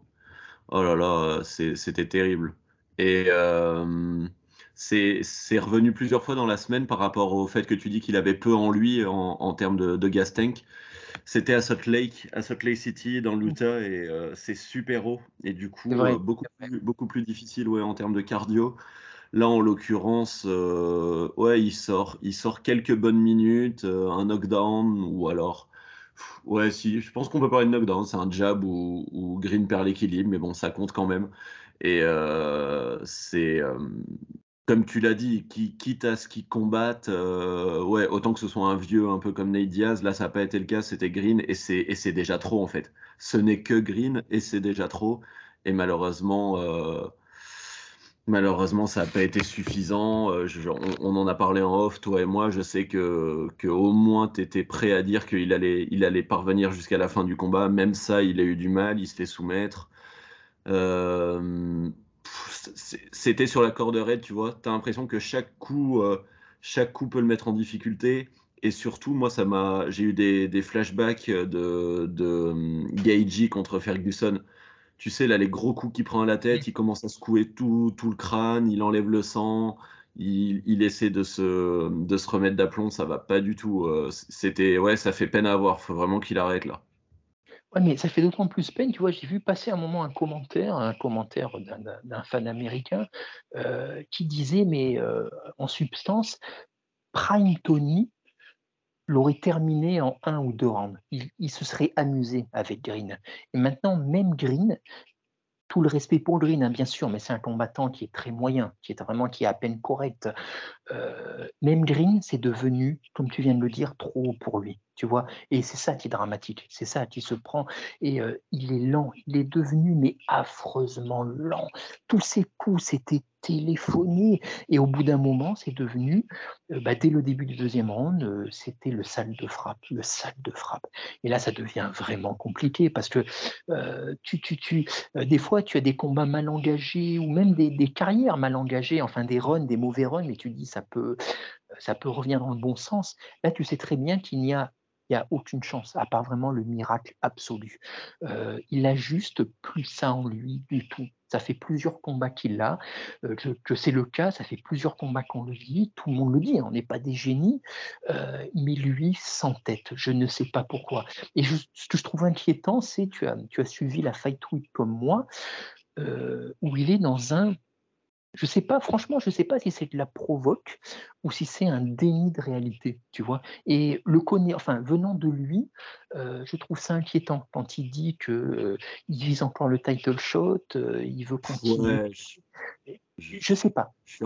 Oh là là, c'était terrible. Et euh, c'est revenu plusieurs fois dans la semaine par rapport au fait que tu dis qu'il avait peu en lui en, termes de, gas tank. C'était à Salt Lake, à Salt Lake City, dans l'Utah, et euh, c'est super haut. Et du coup, euh, beaucoup, plus, beaucoup plus difficile ouais, en termes de cardio. Là, en l'occurrence, euh, ouais, il sort, il sort quelques bonnes minutes, euh, un knockdown, ou alors, ouais, si, je pense qu'on peut parler de knockdown, c'est un jab ou, Green perd l'équilibre, mais bon, ça compte quand même. Et euh, c'est comme tu l'as dit, qui, quitte à ce qu'ils combattent, ouais, autant que ce soit un vieux un peu comme Nate Diaz, là ça n'a pas été le cas, c'était Green et c'est déjà trop en fait. Ce n'est que Green et c'est déjà trop. Et malheureusement, malheureusement ça n'a pas été suffisant. Euh, on, en a parlé en off, toi et moi. Je sais que, que au moins tu prêt à dire qu'il allait, il allait parvenir jusqu'à la fin du combat. Même ça, il a eu du mal, il se fait soumettre. Euh, c'était sur la corde raide, tu vois. Tu as l'impression que chaque coup, euh, chaque coup peut le mettre en difficulté. Et surtout, moi, j'ai eu des, flashbacks de, de contre Ferguson. Tu sais, là, les gros coups qu'il prend à la tête, il commence à secouer tout, tout le crâne, il enlève le sang, il, essaie de se, de se remettre d'aplomb, ça va pas du tout. Euh, c'était, ouais, ça fait peine à voir, faut vraiment qu'il arrête là. Ouais, mais ça fait d'autant plus peine, tu vois, j'ai vu passer un moment un commentaire, un commentaire d'un fan américain euh, qui disait, mais euh, en substance, Prime Tony l'aurait terminé en un ou deux rounds. Il, se serait amusé avec Green. Et maintenant, même Green, tout le respect pour Green, hein, bien sûr, mais c'est un combattant qui est très moyen, qui est vraiment qui est à peine correct. Euh, même Green, c'est devenu, comme tu viens de le dire, trop pour lui, tu vois. Et c'est ça qui est dramatique, c'est ça qui se prend. Et euh, il est lent, il est devenu mais affreusement lent. Tous ses coups, c'était téléphoné. Et au bout d'un moment, c'est devenu, euh, bah, dès le début du deuxième round, euh, c'était le salle de frappe, le salle de frappe. Et là, ça devient vraiment compliqué parce que euh, tu, tu, tu, des fois, tu as des combats mal engagés ou même des, carrières mal engagées, enfin des runs, des mauvais runs, et tu dis ça peut, ça peut revenir dans le bon sens. Là, tu sais très bien qu'il n'y a il a aucune chance, à part vraiment le miracle absolu. il a juste plus ça en lui du tout. Ça fait plusieurs combats qu'il a, euh, que, c'est le cas, ça fait plusieurs combats qu'on le dit, tout le monde le dit, hein, on n'est pas des génies, euh, mais lui sans tête, je ne sais pas pourquoi. Et ce que je trouve inquiétant, c'est tu as, tu as suivi la Fight Week comme moi, euh, où il est dans un je sais pas, franchement, je sais pas si c'est de la provoque ou si c'est un déni de réalité, tu vois. Et le connaît, enfin, venant de lui, euh, je trouve ça inquiétant quand il dit que euh, il vise encore le title shot, euh, il veut continuer. je, je, sais pas. Je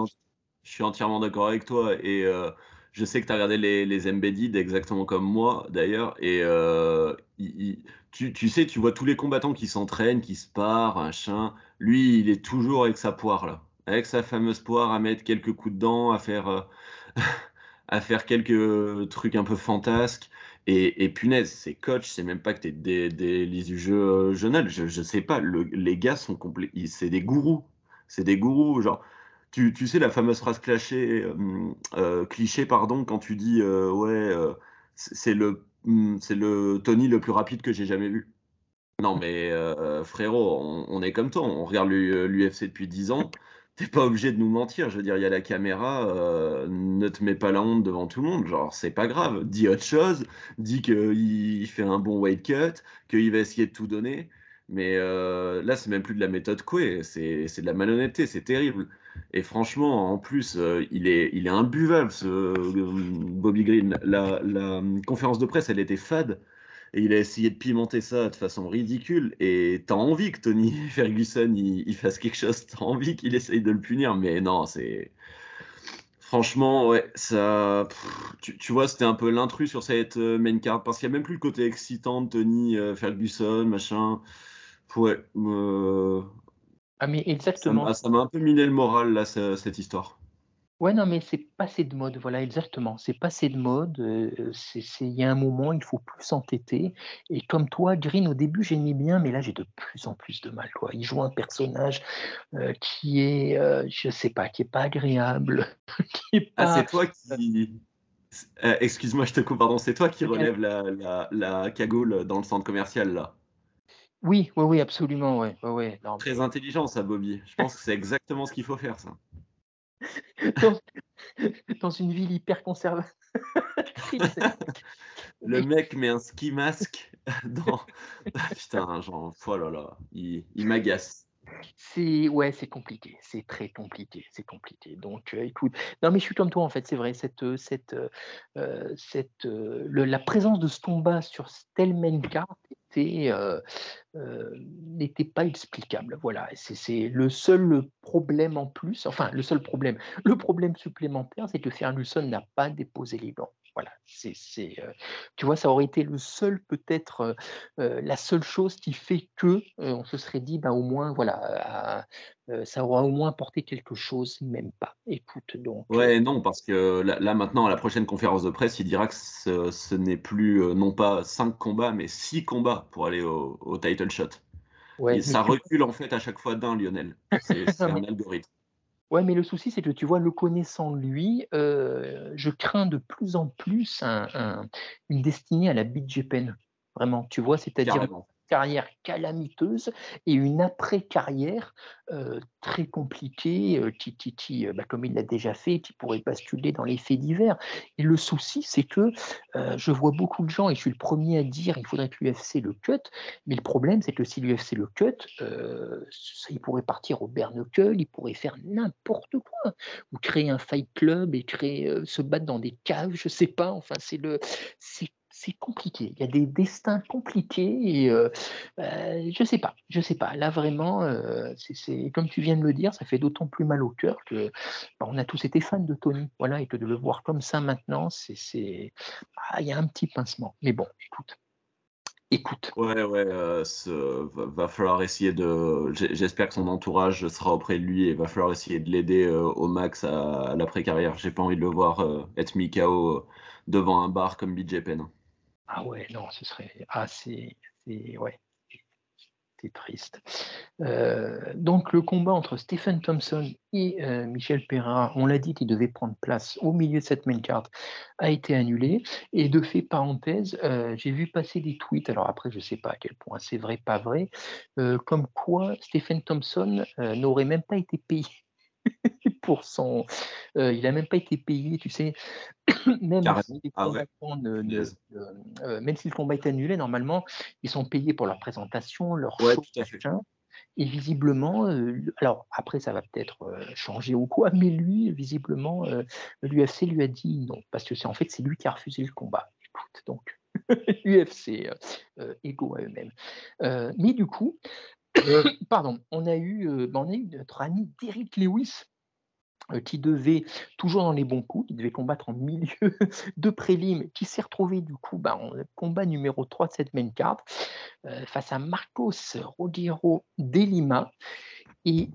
suis, entièrement d'accord avec toi et je sais que tu as regardé les, les embedded exactement comme moi d'ailleurs et tu, tu, sais, tu vois tous les combattants qui s'entraînent, qui se parent, un chien. Lui, il est toujours avec sa poire là avec sa fameuse poire à mettre quelques coups de dents, à faire, euh, *laughs* à faire quelques trucs un peu fantasques. Et, punaise, c'est coach, c'est même pas que tu es des, des du jeu euh, je, je sais pas, les gars sont complets, c'est des gourous, c'est des gourous, genre, tu, tu, sais la fameuse phrase cliché, euh, cliché pardon, quand tu dis ouais, c'est le, mm, c'est le Tony le plus rapide que j'ai jamais vu. Non mais frérot, on, on, est comme toi, on regarde l'UFC depuis 10 ans t'es pas obligé de nous mentir. Je veux dire, il y a la caméra, euh, ne te mets pas la honte devant tout le monde. Genre, c'est pas grave. Dis autre chose. Dis qu'il fait un bon weight cut, qu'il va essayer de tout donner. Mais euh, là, c'est même plus de la méthode Coué, c'est de la malhonnêteté, c'est terrible. Et franchement, en plus, euh, il, est, il est imbuvable, ce Bobby Green. La, la conférence de presse, elle était fade. Et il a essayé de pimenter ça de façon ridicule. Et t'as envie que Tony *laughs* Ferguson il, fasse quelque chose, t'as envie qu'il essaye de le punir, mais non, c'est. Franchement, ouais, ça. tu, vois, c'était un peu l'intrus sur cette euh, main card, parce qu'il n'y a même plus le côté excitant de Tony euh, Ferguson, machin. Ouais. Euh, ah, mais exactement. Ça m'a un peu miné le moral, là, cette histoire. Ouais, non, mais c'est passé de mode, voilà, exactement. C'est passé de mode. Euh, c'est, il y a un moment, il faut plus s'entêter. Et comme toi, Green, au début, j'aimais bien, mais là, j'ai de plus en plus de mal. Quoi. Il joue un personnage euh, qui est, euh, je sais pas, qui est pas agréable. *laughs* Ah, c'est toi qui. excuse-moi, je te coupe, pardon. C'est toi qui relève la, la, la cagoule dans le centre commercial, là. Oui, oui, oui, absolument, ouais, ouais, Très intelligent, ça, Bobby. Je pense que c'est exactement ce qu'il faut faire, ça. *laughs* dans, une ville hyper conservatrice. *laughs* le mec met un ski masque *laughs* dans. Ah, putain, genre, oh là là, il, m'agace. C'est ouais, c'est compliqué, c'est très compliqué, c'est compliqué. Donc, euh, écoute, non mais je suis comme toi en fait, c'est vrai cette euh, cette euh, cette la présence de Stomba sur telle est n'était n'était pas explicable. Voilà, c'est le seul problème en plus, enfin le seul problème, le problème supplémentaire, c'est que Ferguson n'a pas déposé les gants. Voilà, c'est, euh, tu vois, ça aurait été le seul, peut-être, euh, euh, la seule chose qui fait que on se serait dit, ben, au moins, voilà, ça aura au moins apporté quelque chose, même pas. Écoute, donc. Ouais, non, parce que là, maintenant, à la prochaine conférence de presse, il dira que ce, n'est plus non pas cinq combats, mais six combats pour aller au, title shot. Ouais, Et ça recule en fait à chaque fois d'un, Lionel. C'est *laughs* un algorithme. Ouais, mais le souci, c'est que tu vois, le connaissant lui, euh, je crains de plus en plus une destinée à la BJPN. Vraiment, tu vois, c'est-à-dire carrière calamiteuse et une après-carrière euh, très compliquée, euh, qui, euh, bah, comme il l'a déjà fait, qui pourrait basculer dans les faits divers. Et le souci, c'est que je vois beaucoup de gens, et je suis le premier à dire il faudrait que l'UFC le cut, mais le problème, c'est que si l'UFC le cut, il pourrait partir au Bernacle, il pourrait faire n'importe quoi, ou créer un fight club et créer, se battre dans des caves, je sais pas, enfin, c'est le. C'est c'est compliqué. Il y a des destins compliqués et euh, bah, je sais pas, je sais pas. Là vraiment, euh, c'est comme tu viens de le dire, ça fait d'autant plus mal au cœur que bah, on a tous été fans de Tony, voilà, et que de le voir comme ça maintenant, c'est, ah, il y a un petit pincement. Mais bon, écoute. Écoute. Ouais, ouais, euh, va, falloir essayer de. J'espère que son entourage sera auprès de lui et va falloir essayer de l'aider au max à, l'après-carrière. J'ai pas envie de le voir être mis KO devant un bar comme BJ Penn. Ah ouais, non, ce serait assez. triste. Euh, donc le combat entre Stephen Thompson et euh, Michel Perra, on l'a dit qu'il devait prendre place au milieu de cette main carte, a été annulé. Et de fait, parenthèse, euh, j'ai vu passer des tweets, alors après je ne sais pas à quel point c'est vrai, pas vrai, comme quoi Stephen Thompson n'aurait même pas été payé *laughs* Euh, il n'a même pas été payé, tu sais. *coughs* même, si ah euh, même si le combat est annulé, normalement, ils sont payés pour leur présentation, leur ouais, Et visiblement, euh, alors après, ça va peut-être changer ou quoi, mais lui, visiblement, l'UFC lui a dit non, parce que c'est en fait, c'est lui qui a refusé le combat. Écoute, donc. *laughs* UFC, égaux à eux-mêmes. mais du coup, *coughs* pardon, on a eu, euh, ben, on a eu notre ami Derrick Lewis euh, qui devait, toujours dans les bons coups, qui devait combattre en milieu *laughs* de prélim, qui s'est retrouvé du coup ben, en combat numéro 3 de cette main card euh, face à Marcos Rogero de Lima. Et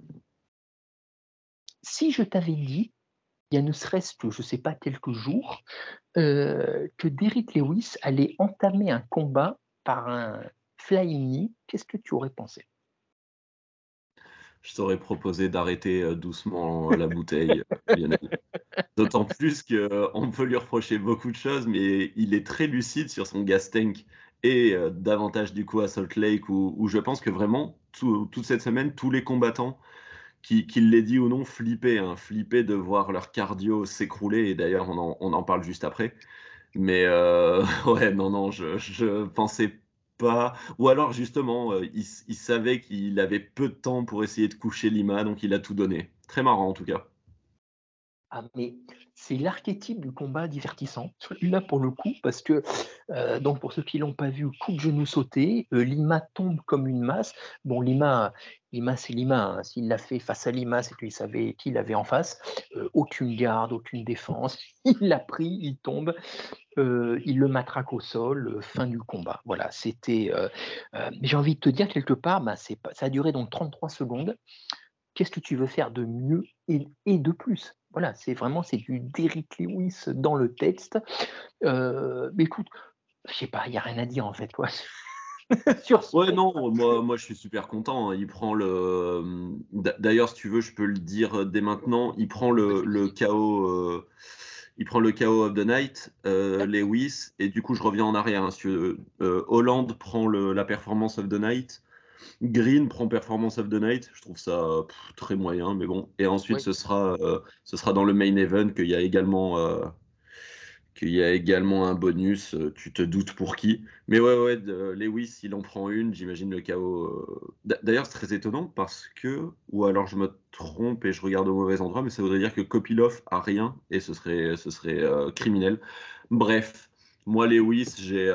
si je t'avais dit, il y a ne serait-ce que, je ne sais pas, quelques jours, que Derrick Lewis allait entamer un combat par un flying knee, qu'est-ce que tu aurais pensé? Je t'aurais proposé d'arrêter euh, doucement la bouteille, *laughs* D'autant plus qu'on euh, peut lui reprocher beaucoup de choses, mais il est très lucide sur son gas tank et euh, davantage du coup à Salt Lake, où, je pense que vraiment, toute cette semaine, tous les combattants, qu'ils qu l'aient dit ou non, flippaient, hein, flippaient de voir leur cardio s'écrouler, et d'ailleurs on en, on en, parle juste après. Mais *laughs* ouais, non, non, je, je pensais ou alors justement, euh, il, savait qu'il avait peu de temps pour essayer de coucher Lima, donc il a tout donné. Très marrant en tout cas. Ah, mais c'est l'archétype du combat divertissant, celui-là pour le coup, parce que, euh, donc pour ceux qui l'ont pas vu, coup de genou sauté, euh, Lima tombe comme une masse. Bon, Lima, Lima c'est Lima, hein. s'il l'a fait face à Lima, c'est qu'il savait qui avait en face. aucune garde, aucune défense, *laughs* il l'a pris, il tombe. Euh, il le matraque au sol, euh, fin du combat. Voilà, c'était. Euh, j'ai envie de te dire quelque part, bah, ça a duré donc 33 secondes. Qu'est-ce que tu veux faire de mieux et, de plus? Voilà, c'est vraiment c'est du Derrick Lewis dans le texte. mais écoute, je sais pas, il n'y a rien à dire en fait, quoi. *laughs* Sur ouais, non, moi, moi je suis super content. Hein. Il prend le. D'ailleurs, si tu veux, je peux le dire dès maintenant. Il prend le, le chaos il prend le KO of the night, euh, Lewis, et du coup je reviens en arrière. Hein, euh, Hollande prend la performance of the night, Green prend performance of the night. Je trouve ça très moyen, mais bon. Et ensuite ce sera euh, ce sera dans le main event qu'il y a également qu'il y a également un bonus, euh, tu te doutes pour qui. Mais ouais, ouais, Lewis, il en prend une, j'imagine le chaos. Euh, d'ailleurs, c'est très étonnant parce que, ou alors je me trompe et je regarde au mauvais endroit, mais ça voudrait dire que Kopilov a rien et ce serait, ce serait euh, criminel. Bref, moi, Lewis, j'ai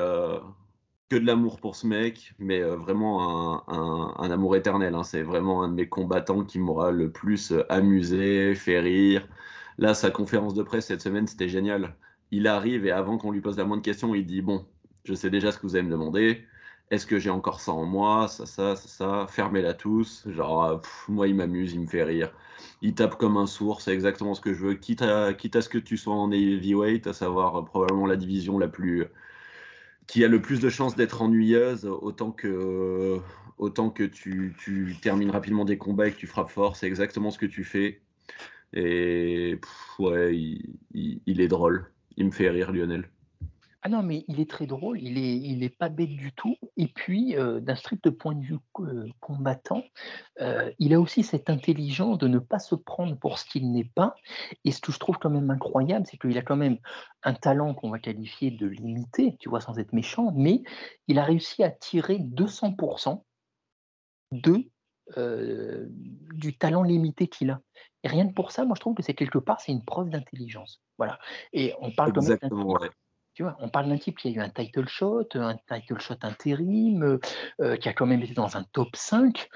que de l'amour pour ce mec, mais euh, vraiment un, amour éternel. Hein. C'est vraiment un de mes combattants qui m'aura le plus euh, amusé, fait rire. Là, sa conférence de presse cette semaine, c'était génial. Il arrive et avant qu'on lui pose la moindre question, il dit Bon, je sais déjà ce que vous allez me demander. Est-ce que j'ai encore ça en moi? Ça, ça, ça, ça. Fermez-la tous. Genre, euh, moi, il m'amuse, il me fait rire. Il tape comme un sourd, c'est exactement ce que je veux. Quitte à, quitte à ce que tu sois en heavyweight, à savoir probablement la division la plus qui a le plus de chances d'être ennuyeuse, autant que, autant que tu, tu, termines rapidement des combats et que tu frappes fort. C'est exactement ce que tu fais. Et ouais, il, il, est drôle. Il me fait rire, Lionel. Ah non, mais il est très drôle, il est, il pas bête du tout. Et puis, euh, d'un strict point de vue euh, combattant, euh, il a aussi cette intelligence de ne pas se prendre pour ce qu'il n'est pas. Et ce que je trouve quand même incroyable, c'est qu'il a quand même un talent qu'on va qualifier de limité, tu vois, sans être méchant, mais il a réussi à tirer 200% de, du talent limité qu'il a. Et rien que pour ça, moi je trouve que c'est quelque part, c'est une preuve d'intelligence. Voilà. Et on parle quand même on parle d'un type qui a eu un title shot, un title shot intérim, euh, euh, qui a quand même été dans un top 5.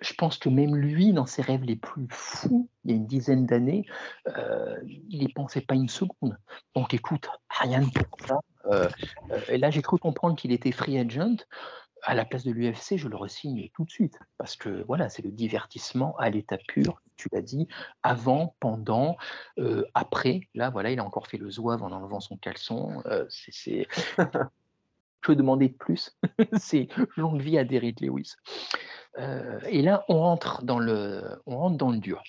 Je pense que même lui, dans ses rêves les plus fous, il y a une dizaine d'années, euh, il n'y pensait pas une seconde. Donc écoute, rien de pour ça. et là, j'ai cru comprendre qu'il était free agent à la place de l'UFC, je le resigne tout de suite. Parce que voilà, c'est le divertissement à l'état pur, tu l'as dit, avant, pendant, euh, après. Là, voilà, il a encore fait le zouave en enlevant son caleçon. Euh, c'est. *laughs* Je peux demander de plus. *laughs* c'est longue vie à Derrick Lewis. Euh, et là, on rentre dans le, on rentre dans le dur.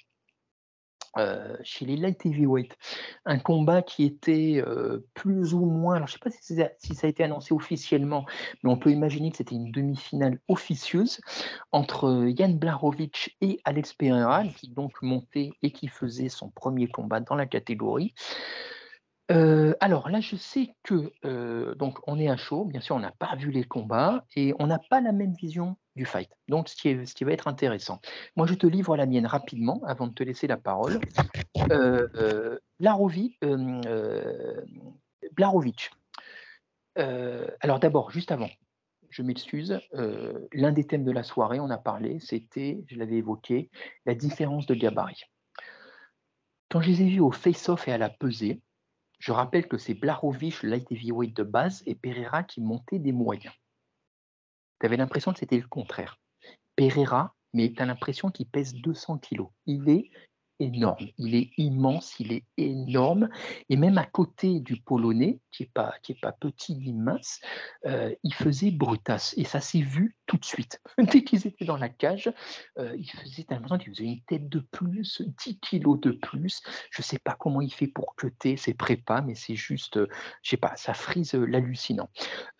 Euh, chez les light heavyweight, un combat qui était euh, plus ou moins, alors je ne sais pas si ça, a été annoncé officiellement, mais on peut imaginer que c'était une demi-finale officieuse entre Yann Blarovic et Alex Pereira, qui donc montait et qui faisait son premier combat dans la catégorie. Euh, alors là, je sais que donc on est à chaud, bien sûr, on n'a pas vu les combats et on n'a pas la même vision du fight. Donc, ce qui, va être intéressant. Moi, je te livre la mienne rapidement avant de te laisser la parole. Euh, euh, euh, alors, d'abord, juste avant, je m'excuse, l'un des thèmes de la soirée, on a parlé, c'était, je l'avais évoqué, la différence de gabarit. Quand je les ai vus au face-off et à la pesée, je rappelle que c'est Blarovic, le light heavyweight de base, et Pereira qui montaient des moyens tu avais l'impression que c'était le contraire. Pereira, mais tu as l'impression qu'il pèse 200 kilos. Il est énorme, il est immense, il est énorme. Et même à côté du Polonais, qui n'est pas, est pas petit ni mince, euh, il faisait brutasse. Et ça s'est vu tout de suite. *laughs* Dès qu'ils étaient dans la cage, euh, il faisait l'impression qu'il faisait une tête de plus, 10 kilos de plus. Je ne sais pas comment il fait pour cuter ses prépas, mais c'est juste, euh, je sais pas, ça frise l'hallucinant.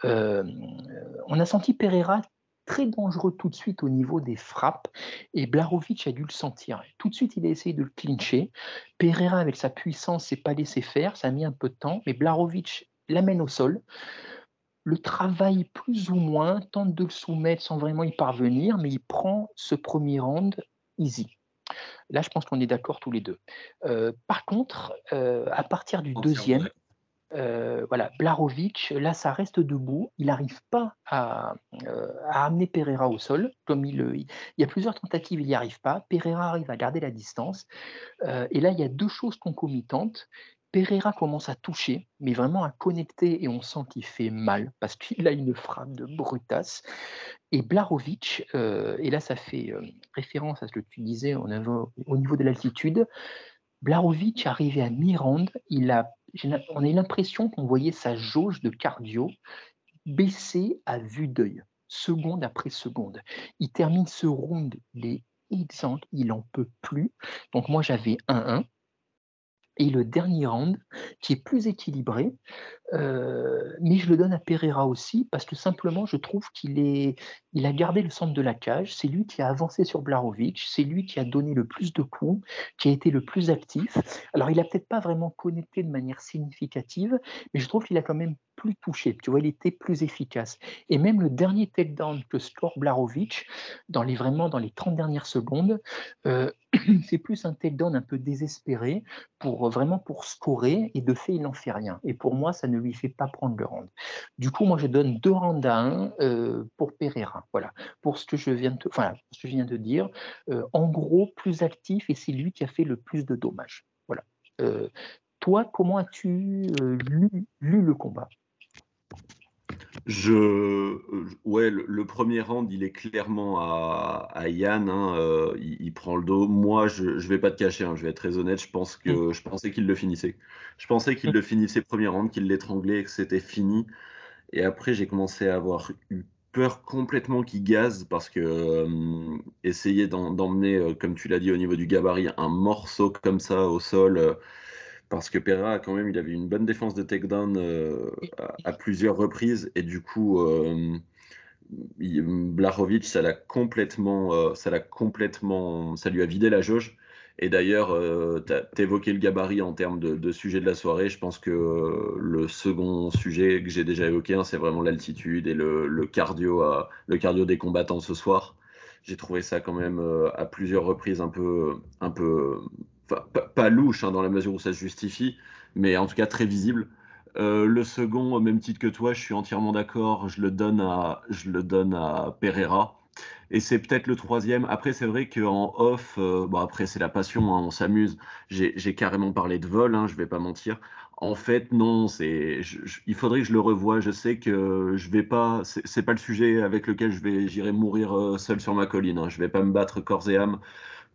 on a senti Pereira très dangereux tout de suite au niveau des frappes et Blarovic a dû le sentir. Tout de suite, il a essayé de le clincher. Pereira, avec sa puissance, s'est pas laissé faire. Ça a mis un peu de temps, mais Blarovic l'amène au sol. Le travail plus ou moins, tente de le soumettre sans vraiment y parvenir, mais il prend ce premier round easy. Là, je pense qu'on est d'accord tous les deux. Euh, par contre, euh, à partir du deuxième, euh, voilà, Blarovic, là, ça reste debout. Il n'arrive pas à, euh, amener Pereira au sol. Comme il, il, y a plusieurs tentatives, il n'y arrive pas. Pereira arrive à garder la distance. Euh, et là, il y a deux choses concomitantes. Pereira commence à toucher, mais vraiment à connecter, et on sent qu'il fait mal parce qu'il a une frappe de brutasse. Et Blarovic, et là, ça fait référence à ce que tu disais au niveau de l'altitude. Blarovic arrivé à mi-ronde, il a on a l'impression qu'on voyait sa jauge de cardio baisser à vue d'œil, seconde après seconde. Il termine ce round, il est il n'en peut plus. Donc moi j'avais 1-1. Et le dernier round, qui est plus équilibré, euh, mais je le donne à Pereira aussi, parce que simplement, je trouve qu'il est, il a gardé le centre de la cage. C'est lui qui a avancé sur Blarovic, c'est lui qui a donné le plus de coups, qui a été le plus actif. Alors, il n'a peut-être pas vraiment connecté de manière significative, mais je trouve qu'il a quand même plus touché. Tu vois, il était plus efficace. Et même le dernier takedown que score Blarovic, dans les, vraiment dans les 30 dernières secondes, euh, *clears throat* c'est plus un takedown un peu désespéré pour vraiment pour scorer et de fait il n'en fait rien. Et pour moi ça ne lui fait pas prendre le round. Du coup, moi, je donne deux rounds à un euh, pour Pereira. Voilà, pour ce que je viens de, enfin, ce que je viens de dire. Euh, en gros, plus actif et c'est lui qui a fait le plus de dommages. Voilà. toi, comment as-tu lu, le combat? Je, euh, ouais, le, premier round, il est clairement à, Yann. Hein, euh, il, prend le dos. Moi, je, ne vais pas te cacher. Hein, je vais être très honnête. Je pense que mm. je pensais qu'il le finissait. Je pensais qu'il mm. le finissait premier round, qu'il l'étranglait et que c'était fini. Et après, j'ai commencé à avoir eu peur complètement qu'il gaze parce que euh, essayer d'emmener, comme tu l'as dit, au niveau du gabarit, un morceau comme ça au sol parce que Pereira, quand même, il avait une bonne défense de takedown euh, à, plusieurs reprises. Et du coup, euh, ça l'a complètement, euh, ça l'a complètement, ça lui a vidé la jauge. Et d'ailleurs, euh, tu as évoqué le gabarit en termes de, sujet de la soirée. Je pense que le second sujet que j'ai déjà évoqué, hein, c'est vraiment l'altitude et le, cardio, le cardio des combattants ce soir. J'ai trouvé ça quand même à plusieurs reprises un peu, un peu pas, louche hein, dans la mesure où ça se justifie, mais en tout cas très visible. Euh, le second, au même titre que toi, je suis entièrement d'accord. Je le donne à, je le donne à Pereira. Et c'est peut-être le troisième. Après, c'est vrai qu'en off, euh, bon après c'est la passion, hein, on s'amuse. J'ai carrément parlé de vol, hein, je vais pas mentir. En fait, non, c'est, il faudrait que je le revoie. Je sais que je vais pas, c'est pas le sujet avec lequel je vais, j'irai mourir euh, seul sur ma colline. Hein. Je vais pas me battre corps et âme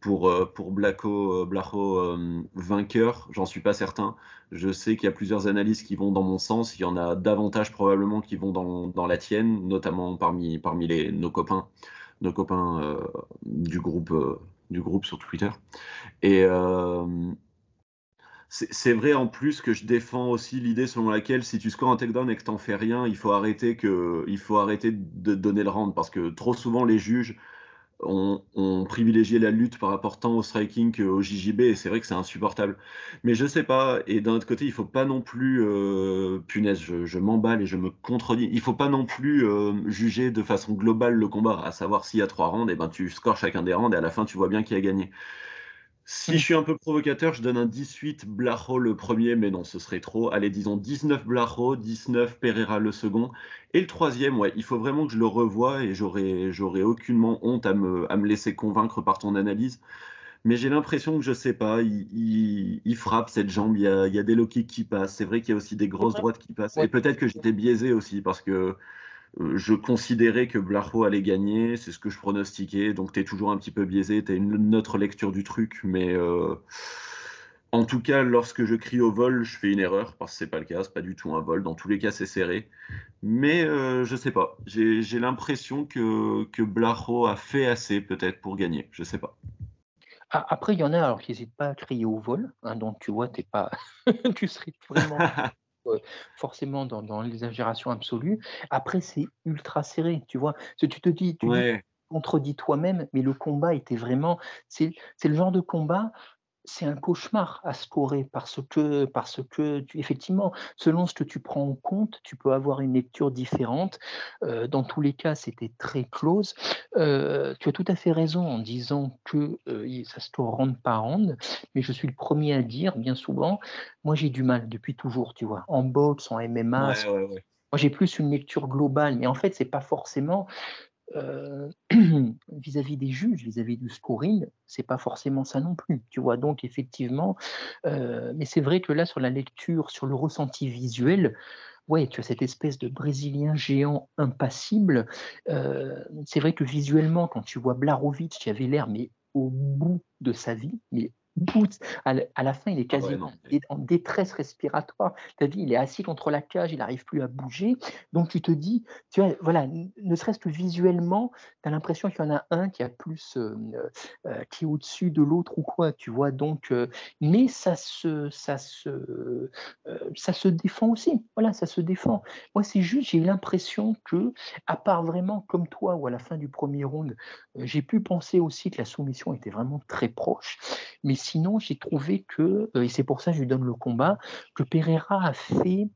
pour, euh, pour euh, euh, vainqueur, j'en suis pas certain. Je sais qu'il y a plusieurs analyses qui vont dans mon sens. Il y en a davantage probablement qui vont dans, la tienne, notamment parmi, nos copains, du, groupe, du groupe sur Twitter. Et c'est vrai en plus que je défends aussi l'idée selon laquelle si tu scores un takedown et que t'en fais rien, il faut arrêter faut arrêter de donner le round parce que trop souvent les juges on, privilégiait la lutte par rapport tant au striking qu'au JJB, et c'est vrai que c'est insupportable. Mais je sais pas, et d'un autre côté, il faut pas non plus, euh, punaise, je, m'emballe et je me contredis, il faut pas non plus euh, juger de façon globale le combat, à savoir s'il y a trois rounds, et ben tu scores chacun des rounds, et à la fin tu vois bien qui a gagné. Si je suis un peu provocateur, je donne un 18 Blajo le premier, mais non, ce serait trop. Allez, disons 19 Blajo, 19 Pereira le second. Et le troisième, ouais, il faut vraiment que je le revoie et j'aurais, j'aurais aucunement honte à me, à me laisser convaincre par ton analyse. Mais j'ai l'impression que je sais pas, il, il, frappe cette jambe, il y a, il y a des low kicks qui passent. C'est vrai qu'il y a aussi des grosses droites qui passent. Et peut-être que j'étais biaisé aussi parce que je considérais que Blacho allait gagner, c'est ce que je pronostiquais, donc tu es toujours un petit peu biaisé, tu as une autre lecture du truc, mais euh, en tout cas, lorsque je crie au vol, je fais une erreur, parce que c'est pas le cas, c'est pas du tout un vol, dans tous les cas c'est serré, mais euh, je sais pas, j'ai l'impression que, que Blacho a fait assez peut-être pour gagner, je sais pas. Ah, après, il y en a alors qui n'hésitent pas à crier au vol, hein, donc tu vois, t'es pas, *laughs* tu serais vraiment *laughs* forcément dans, l'exagération absolue. Après, c'est ultra serré, tu vois? Si tu te dis, tu contredis toi-même, mais le combat était vraiment. C'est le genre de combat c'est un cauchemar à scorer parce que, parce que tu, effectivement, selon ce que tu prends en compte, tu peux avoir une lecture différente. Euh, dans tous les cas, c'était très close. Euh, tu as tout à fait raison en disant que euh, ça se score round par round, mais je suis le premier à dire, bien souvent, moi j'ai du mal depuis toujours, tu vois, en boxe, en MMA. Moi, j'ai plus une lecture globale, mais en fait, c'est pas forcément euh, *clears throat* vis-à-vis des juges, vis-à-vis du scoring, c'est pas forcément ça non plus. Tu vois, donc effectivement, euh, mais c'est vrai que là, sur la lecture, sur le ressenti visuel, ouais, tu as cette espèce de Brésilien géant impassible. Euh, c'est vrai que visuellement, quand tu vois Blarovic qui avait l'air mais au bout de sa vie, mais à la fin, il est ah quasiment en détresse respiratoire. Tu as vu, il est assis contre la cage, il n'arrive plus à bouger. Donc tu te dis, tu vois, voilà, ne serait-ce que visuellement, tu as l'impression qu'il y en a un qui a plus, euh, euh, qui est au-dessus de l'autre ou quoi, tu vois. Donc, euh, mais ça se, ça se, ça se défend aussi. Voilà, ça se défend. Moi, c'est juste, j'ai l'impression que, à part vraiment comme toi, ou à la fin du premier round, j'ai pu penser aussi que la soumission était vraiment très proche. Mais sinon, j'ai trouvé que, euh, et c'est pour ça que je lui donne le combat, que Pereira a fait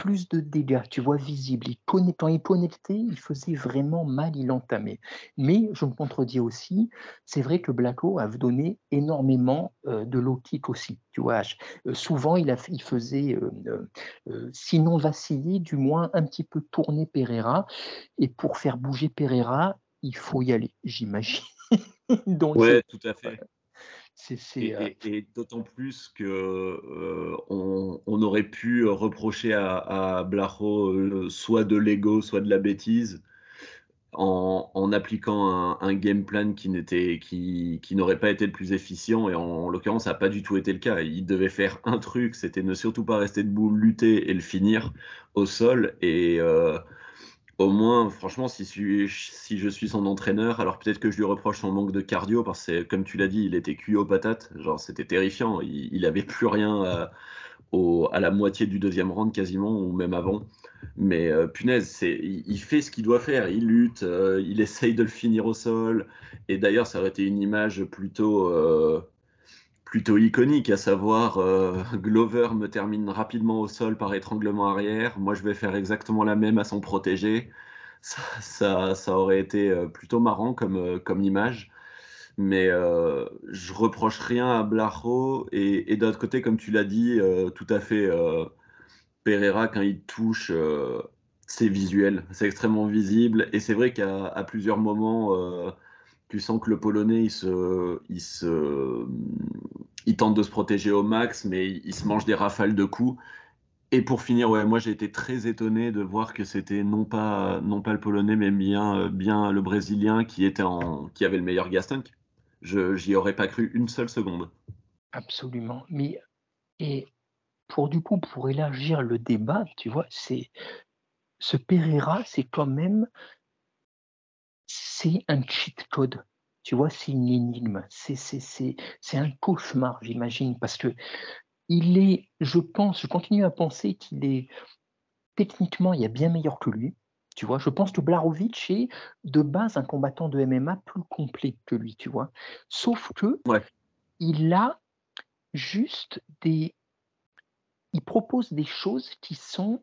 plus de dégâts, tu vois, visibles. Il quand il connectait, il faisait vraiment mal, il entamait. Mais je me contredis aussi, c'est vrai que Blacko a donné énormément euh, de low kick aussi. Tu vois, euh, souvent il, a, il faisait, euh, sinon vaciller, du moins un petit peu tourner Pereira. Et pour faire bouger Pereira, il faut y aller, j'imagine. *laughs* Oui, tout à fait. Euh, et, d'autant plus que euh, on, aurait pu reprocher à, à Blajo euh, soit de l'ego, soit de la bêtise, en, appliquant un, game plan qui n'était qui, qui n'aurait pas été le plus efficient. Et en, l'occurrence, ça n'a pas du tout été le cas. Il devait faire un truc, c'était ne surtout pas rester debout, lutter et le finir au sol. Et au moins, franchement, si, je suis son entraîneur, alors peut-être que je lui reproche son manque de cardio, parce que, comme tu l'as dit, il était cuit aux patates. Genre, c'était terrifiant. Il n'avait plus rien à, à, la moitié du deuxième round quasiment, ou même avant. Mais euh, punaise, il, fait ce qu'il doit faire. Il lutte, euh, il essaye de le finir au sol. Et d'ailleurs, ça aurait été une image plutôt. Euh, plutôt iconique, à savoir euh, *laughs* Glover me termine rapidement au sol par étranglement arrière. Moi, je vais faire exactement la même à son protégé. Ça, ça, aurait été euh, plutôt marrant comme, euh, comme image. Mais je reproche rien à Blajo. Et, et d'autre côté, comme tu l'as dit, tout à fait, Pereira, quand il touche, c'est visuel, c'est extrêmement visible. Et c'est vrai qu'à plusieurs moments tu sens que le Polonais, il, se, il, se, il tente de se protéger au max, mais il se mange des rafales de coups. Et pour finir, ouais, moi j'ai été très étonné de voir que c'était non pas, non pas le Polonais, mais bien, bien le Brésilien qui, était en, qui avait le meilleur Gaston. Je J'y aurais pas cru une seule seconde. Absolument. Mais et pour du coup, pour élargir le débat, tu vois, c'est ce Pereira, c'est quand même c'est un cheat code. Tu vois, c'est une énigme. C'est un cauchemar, j'imagine, parce que il est, je pense, je continue à penser qu'il est techniquement, il y a bien meilleur que lui. Tu vois, je pense que Blarovic est de base un combattant de MMA plus complet que lui, tu vois. Sauf que il a juste des. Il propose des choses qui sont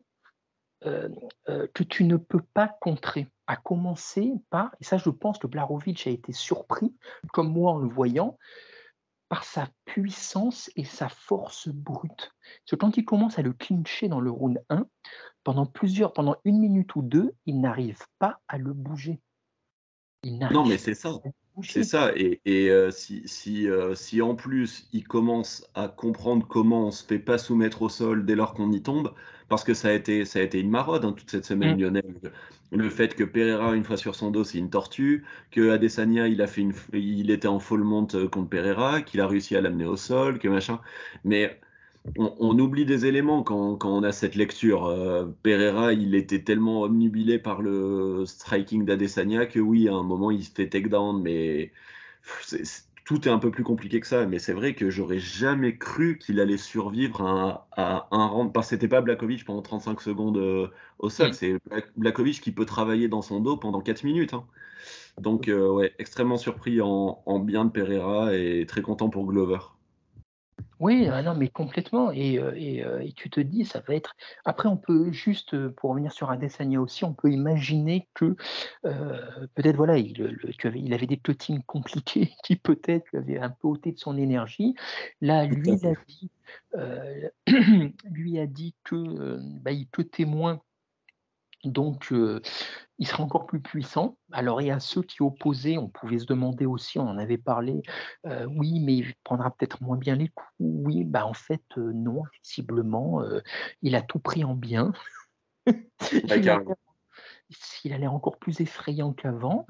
euh, euh, que tu ne peux pas contrer. À commencer par, et ça je pense que Blarovic a été surpris, comme moi en le voyant, par sa puissance et sa force brute. Parce que quand il commence à le clincher dans le round 1, pendant plusieurs, pendant une minute ou deux, il n'arrive pas à le bouger. non, mais c'est ça. C'est ça. Et, euh, si, si, si, en plus il commence à comprendre comment on se fait pas soumettre au sol dès lors qu'on y tombe, parce que ça a été, ça a été une marode hein, toute cette semaine, mm. Lionel. Le fait que Pereira, une fois sur son dos, c'est une tortue, que Adesanya, il, a fait une, il était en full monte euh, contre Pereira, qu'il a réussi à l'amener au sol, que machin. Mais on, oublie des éléments quand, quand, on a cette lecture. Euh, Pereira, il était tellement omnubilé par le striking d'Adesanya que oui, à un moment, il se fait takedown, mais tout est un peu plus compliqué que ça, mais c'est vrai que j'aurais jamais cru qu'il allait survivre à, un round. Parce que c'était pas Blakovic pendant 35 secondes euh, au sol, c'est Blakovic qui peut travailler dans son dos pendant 4 minutes. Hein. Donc, euh, ouais, extrêmement surpris en, en, bien de Pereira et très content pour Glover. Oui, ah non, mais complètement. Et, euh, euh, et, tu te dis, ça va être. Après, on peut juste, euh, pour revenir sur Adesanya aussi, on peut imaginer que peut-être, voilà, il, il avait des cuttings compliqués *laughs* qui peut-être lui avaient un peu ôté de son énergie. Là, lui, il a dit, *clears throat* lui a dit que bah, il peut témoin donc, il sera encore plus puissant. Alors, il y a ceux qui opposaient, on pouvait se demander aussi, on en avait parlé, oui, mais il prendra peut-être moins bien les coups. Oui, bah en fait, non, visiblement, il a tout pris en bien. *laughs* il a l'air encore plus effrayant qu'avant.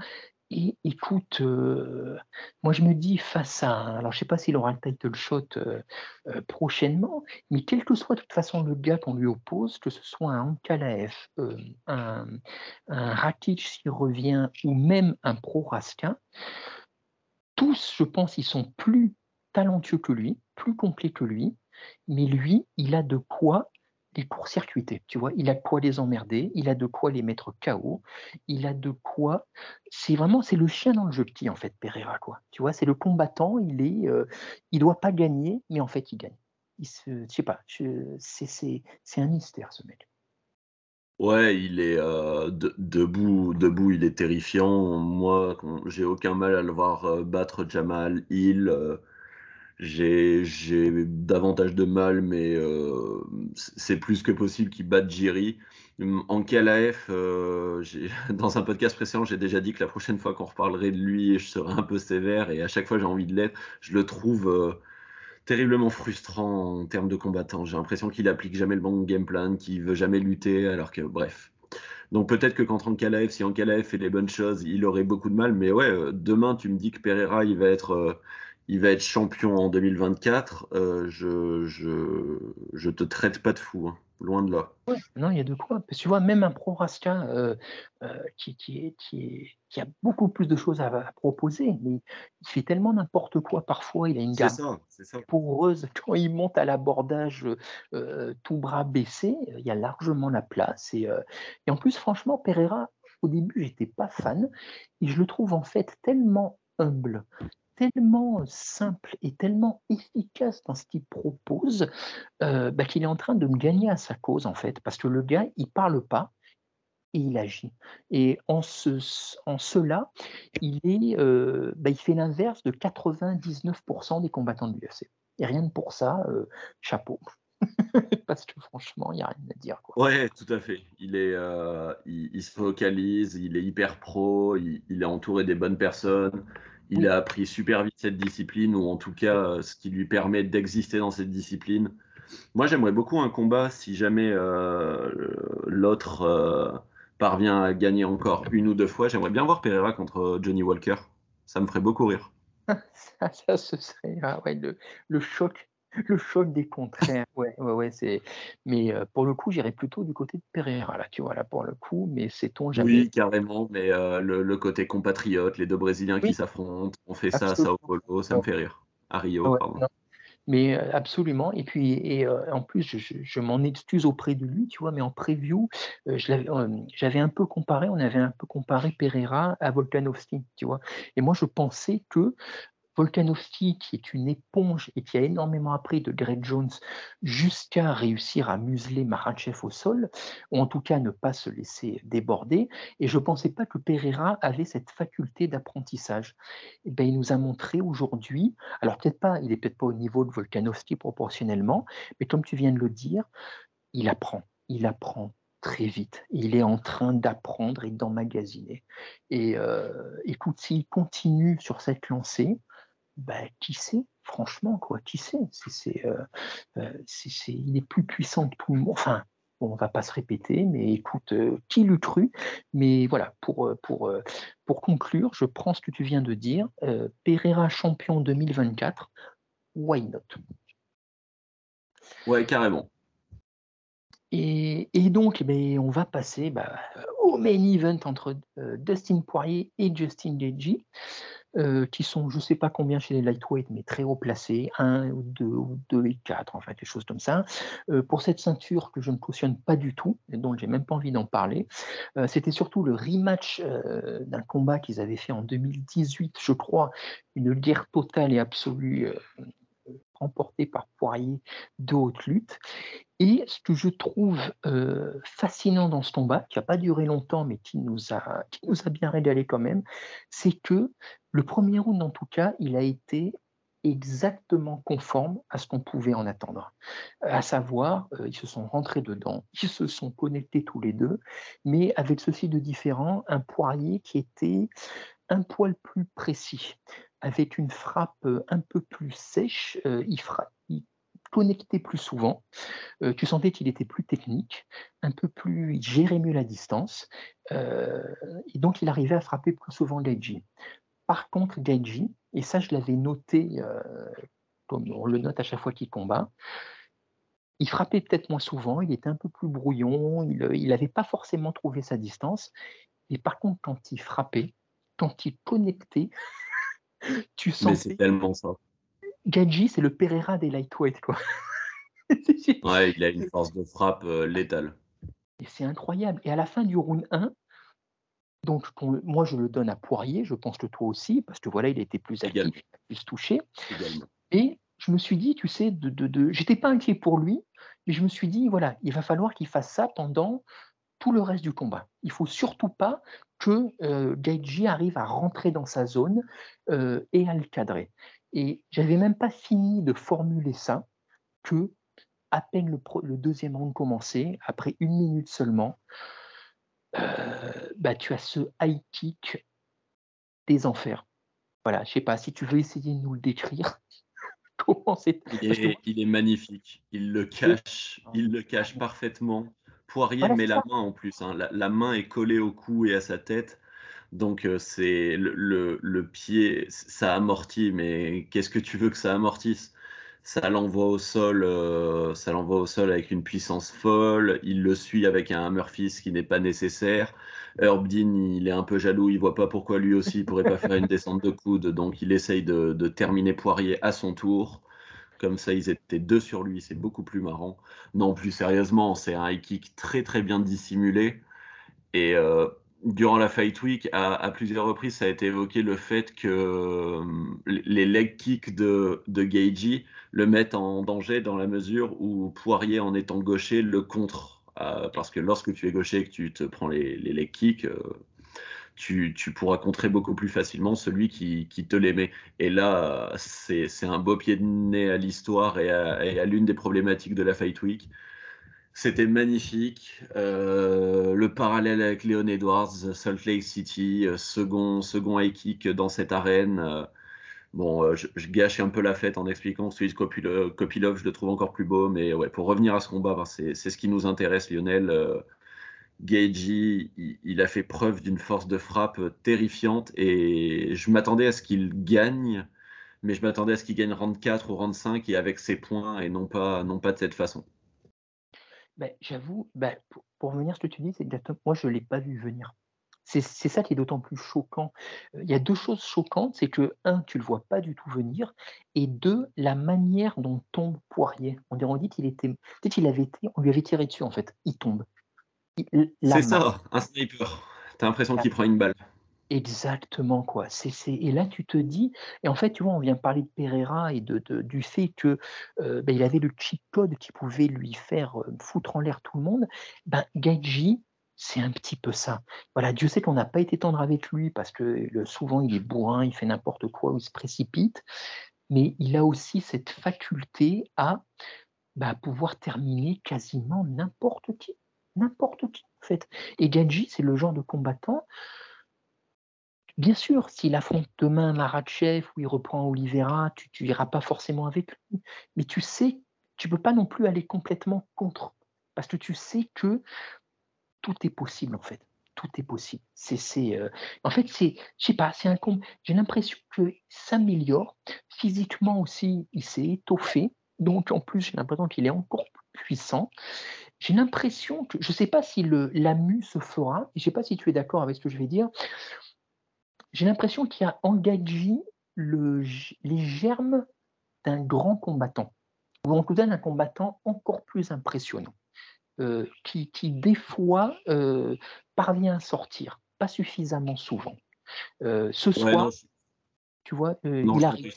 Et écoute, euh, moi je me dis face à, alors je sais pas s'il aura le title shot euh, euh, prochainement, mais quel que soit de toute façon le gars qu'on lui oppose, que ce soit un Ankalaev, un, un Rakic s'il revient, ou même un Pro Raskin, tous, je pense, ils sont plus talentueux que lui, plus complets que lui, mais lui, il a de quoi les court-circuiter, tu vois. Il a de quoi les emmerder, il a de quoi les mettre KO, il a de quoi. C'est vraiment, c'est le chien dans le jeu petit, en fait, Pereira, quoi. Tu vois, c'est le combattant, il est, euh, il doit pas gagner, mais en fait, il gagne. Il se, je sais pas, c'est un mystère, ce mec. Ouais, il est euh, de- debout, debout, il est terrifiant. Moi, j'ai aucun mal à le voir euh, battre Jamal Hill. J'ai, davantage de mal, mais euh, c'est plus que possible qu'il batte Jiri. Hum, En KLAF, euh, *laughs* dans un podcast précédent, j'ai déjà dit que la prochaine fois qu'on reparlerait de lui, je serai un peu sévère, et à chaque fois j'ai envie de l'être. Je le trouve euh, terriblement frustrant en termes de combattant. J'ai l'impression qu'il applique jamais le bon game plan, qu'il veut jamais lutter, alors que bref. Donc peut-être que contre Ankalaev, si Ankalaev fait les bonnes choses, il aurait beaucoup de mal. Mais ouais, euh, demain tu me dis que Pereira il va être, euh, il va être champion en 2024. euh, je, je, je te traite pas de fou, hein. loin de là. Ouais, non, il y a de quoi. Parce que tu vois, même un Proraska euh, euh, qui, qui, est, qui, est- qui a beaucoup plus de choses à, à proposer, mais il fait tellement n'importe quoi parfois. Il a une garde ça, ça. poreuse *laughs* quand il monte à l'abordage tout bras baissé. Il y a largement la place. Et, et en plus, franchement, Pereira, au début, j'étais pas fan. Et je le trouve en fait tellement humble, tellement simple et tellement efficace dans ce qu'il propose euh, bah, qu'il est en train de me gagner à sa cause, en fait. Parce que le gars, il parle pas et il agit. Et en, ce, en cela, il, est, euh, bah, il fait l'inverse de 99% des combattants de l'UFC. Et rien que pour ça, euh, chapeau. *laughs* Parce que franchement, il n'y a rien à dire. Quoi. Ouais, tout à fait. Il, est, il se focalise, il est hyper pro, il, il est entouré des bonnes personnes. Il a appris super vite cette discipline, ou en tout cas euh, ce qui lui permet d'exister dans cette discipline. Moi, j'aimerais beaucoup un combat si jamais euh, l'autre euh, parvient à gagner encore une ou deux fois. J'aimerais bien voir Pereira contre Johnny Walker. Ça me ferait beaucoup rire. ça, *laughs* ça, ce serait ah ouais, le, le choc. Le choc des contraires, ouais, ouais, ouais, c'est. Mais euh, pour le coup, j'irais plutôt du côté de Pereira, là, tu vois, là, pour le coup, mais sait-on jamais. Oui, carrément, mais euh, le, le côté compatriote, les deux Brésiliens Oui. qui s'affrontent, on fait ça à Absolument. Sao Paulo, ça me fait rire. À Rio, Ouais, pardon. non. Mais euh, absolument. Et puis, et, euh, en plus, je, je- je m'en excuse auprès de lui, tu vois, mais en preview, euh, je l'avais, euh, j'avais un peu comparé, on avait un peu comparé Pereira à Volkanovski, tu vois. Et moi, je pensais que Volkanovski, qui est une éponge et qui a énormément appris de Greg Jones jusqu'à réussir à museler Makhachev au sol, ou en tout cas ne pas se laisser déborder, et je ne pensais pas que Pereira avait cette faculté d'apprentissage. Et ben, il nous a montré aujourd'hui, alors peut-être pas, il n'est peut-être pas au niveau de Volkanovski proportionnellement, mais comme tu viens de le dire, il apprend, il apprend très vite. Il est en train d'apprendre et d'emmagasiner. Et euh, écoute, s'il continue sur cette lancée, ben, qui sait, franchement, quoi, qui sait? C'est, euh, euh, Il est plus puissant que tout le monde. Enfin, on va pas se répéter, mais écoute, euh, qui l'eût cru? Mais voilà, pour, pour, pour conclure, je prends ce que tu viens de dire. Euh, Pereira champion 2024, why not? Ouais, carrément. Et, et donc, eh ben, on va passer bah, au main event entre euh, Dustin Poirier et Justin Gaethje, euh, qui sont, je ne sais pas combien chez les lightweight, mais très haut placés, 1 ou 2 ou 2 et 4, enfin des choses comme ça. Euh, pour cette ceinture que je ne cautionne pas du tout, et dont j'ai même pas envie d'en parler, euh, c'était surtout le rematch d'un combat qu'ils avaient fait en 2018, je crois, une guerre totale et absolue remportée par Poirier de haute lutte. Et ce que je trouve fascinant dans ce combat, qui n'a pas duré longtemps, mais qui nous, a, qui nous a bien régalé quand même, c'est que le premier round, en tout cas, il a été exactement conforme à ce qu'on pouvait en attendre. À savoir, euh, ils se sont rentrés dedans, *laughs* ils se sont connectés tous les deux, mais avec ceci de différent, un poirier qui était un poil plus précis, avec une frappe euh, un peu plus sèche, euh, il, connectait plus souvent, tu sentais qu'il était plus technique, un peu plus, il gérait mieux la distance, et donc il arrivait à frapper plus souvent Gaiji. Par contre, Gaiji, et ça je l'avais noté, euh, comme on le note à chaque fois qu'il combat, il frappait peut-être moins souvent, il était un peu plus brouillon, il n'avait pas forcément trouvé sa distance, et par contre, quand il frappait, quand il connectait, *laughs* tu Mais sentais c'est tellement ça. Gaiji, c'est le Pereira des lightweight, quoi. Ouais, il a une force de frappe euh, létale. Et c'est incroyable. Et à la fin du round 1, donc moi je le donne à Poirier, je pense que toi aussi, parce que voilà, il était plus actif, plus touché. également. Et je me suis dit, tu sais, de, de, de... j'étais pas inquiet pour lui, mais je me suis dit, voilà, il va falloir qu'il fasse ça pendant tout le reste du combat. Il faut surtout pas que euh, Gaiji arrive à rentrer dans sa zone euh, et à le cadrer. Et j'avais même pas fini de formuler ça que à peine le, le deuxième round commencé, après une minute seulement, euh, bah, tu as ce high kick des enfers. Voilà, je sais pas si tu veux essayer de nous le décrire. *laughs* Comment c'est il, est magnifique. Il le cache, il le cache parfaitement. Poirier met la main en plus. Hein. La, main est collée au cou et à sa tête. Donc euh, c'est le, le, pied, ça amortit, mais qu'est-ce que tu veux que ça amortisse? Ça l'envoie au sol, euh, ça l'envoie au sol avec une puissance folle. Il le suit avec un Murphy, ce qui n'est pas nécessaire. Herb Dean, il est un peu jaloux, il voit pas pourquoi lui aussi il pourrait pas faire une descente de coude, donc il essaye de, de terminer Poirier à son tour. Comme ça, ils étaient deux sur lui, c'est beaucoup plus marrant. Non, plus sérieusement, c'est un high kick très très bien dissimulé. Et euh, durant la Fight Week, à, plusieurs reprises, ça a été évoqué le fait que euh, les leg kicks de, de Geiji le mettent en danger dans la mesure où Poirier, en étant gaucher, le contre. Euh, parce que lorsque tu es gaucher et que tu te prends les, les leg kicks, tu, pourras contrer beaucoup plus facilement celui qui, te les met. Et là, c'est un beau pied de nez à l'histoire et à, l'une des problématiques de la Fight Week. C'était magnifique. Euh, le parallèle avec Leon Edwards, Salt Lake City, euh, second, second high kick dans cette arène. Euh, bon, je, gâche un peu la fête en expliquant celui de Kopilov, je le trouve encore plus beau. Mais ouais, pour revenir à ce combat, c'est ce qui nous intéresse, Lionel. Gaiji, il, a fait preuve d'une force de frappe terrifiante et je m'attendais à ce qu'il gagne, mais je m'attendais à ce qu'il gagne round 4 ou round 5 et avec ses points et non pas, non pas de cette façon. Ben, J'avoue, ben, pour, revenir à ce que tu dis, c'est exactement, moi je ne l'ai pas vu venir. C'est ça qui est d'autant plus choquant. Il y a deux choses choquantes, c'est que, un, tu le vois pas du tout venir, et deux, la manière dont tombe Poirier. On dirait dit qu'il était, peut-être qu'il avait été, on lui avait tiré dessus en fait, il tombe. C'est ça, un sniper. T'as l'impression qu'il prend une balle. Exactement, quoi. Et là, tu te dis, et en fait, tu vois, on vient parler de Pereira et de, du fait que euh, ben, il avait le cheat code qui pouvait lui faire foutre en l'air tout le monde. Ben, Gaiji, c'est un petit peu ça. Voilà, Dieu sait qu'on n'a pas été tendre avec lui parce que souvent il est bourrin, il fait n'importe quoi il se précipite, mais il a aussi cette faculté à ben, pouvoir terminer quasiment n'importe qui n'importe qui en fait. Et Genji, c'est le genre de combattant. Bien sûr, s'il affronte demain Maratchev ou il reprend Oliveira, tu n'iras pas forcément avec lui. Mais tu sais, tu peux pas non plus aller complètement contre. Parce que tu sais que tout est possible en fait. Tout est possible. Euh, En fait, c'est, je sais pas, c'est un J'ai l'impression qu'il s'améliore. Physiquement aussi, il s'est étoffé. Donc en plus, j'ai l'impression qu'il est encore plus puissant j'ai l'impression que, je ne sais pas si le l'AMU se fera, je ne sais pas si tu es d'accord avec ce que je vais dire, j'ai l'impression qu'il a engagé le, les germes d'un grand combattant, ou en tout cas d'un combattant encore plus impressionnant, euh, qui, qui, des fois euh, parvient à sortir, pas suffisamment souvent. Euh, ce soir, tu vois, il arrive.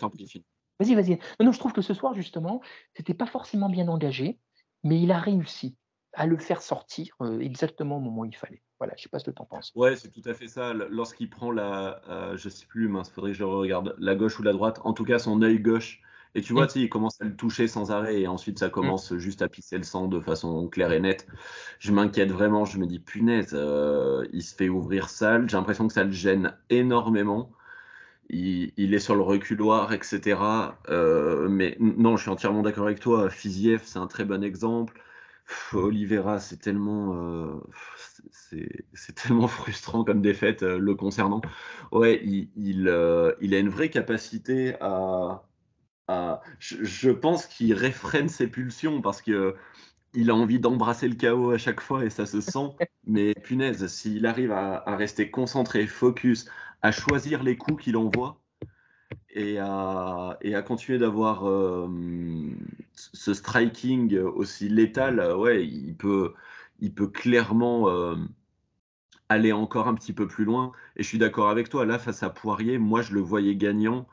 Vas-y, vas-y. Non, non, je trouve que ce soir, justement, c'était pas forcément bien engagé, mais il a réussi à le faire sortir euh, exactement au moment où il fallait. Voilà, je sais pas ce que tu en penses. Ouais, c'est tout à fait ça. Lorsqu'il prend la, euh, je sais plus, mince, faudrait que je regarde, la gauche ou la droite, en tout cas son œil gauche. Et tu vois, mm. il commence à le toucher sans arrêt et ensuite ça commence mm. juste à pisser le sang de façon claire et nette. Je m'inquiète vraiment, je me dis punaise, euh, il se fait ouvrir sale. J'ai l'impression que ça le gêne énormément. Il, il, est sur le reculoir, etc. Euh, mais non, je suis entièrement d'accord avec toi. Fiziev, c'est un très bon exemple. Oliveira, c'est tellement, euh, c'est tellement *laughs* frustrant comme défaite euh, le concernant. Ouais, il, euh, il, a une vraie capacité à. À je, pense qu'il réfrène ses pulsions parce que il a envie d'embrasser le chaos à chaque fois et ça se sent. *laughs* Mais punaise, s'il arrive à, à, rester concentré, focus, à choisir les coups qu'il envoie, et à, et à continuer d'avoir euh, ce striking aussi létal, ouais, il peut, il peut clairement euh, aller encore un petit peu plus loin. Et je suis d'accord avec toi, là, face à Poirier, moi, je le voyais gagnant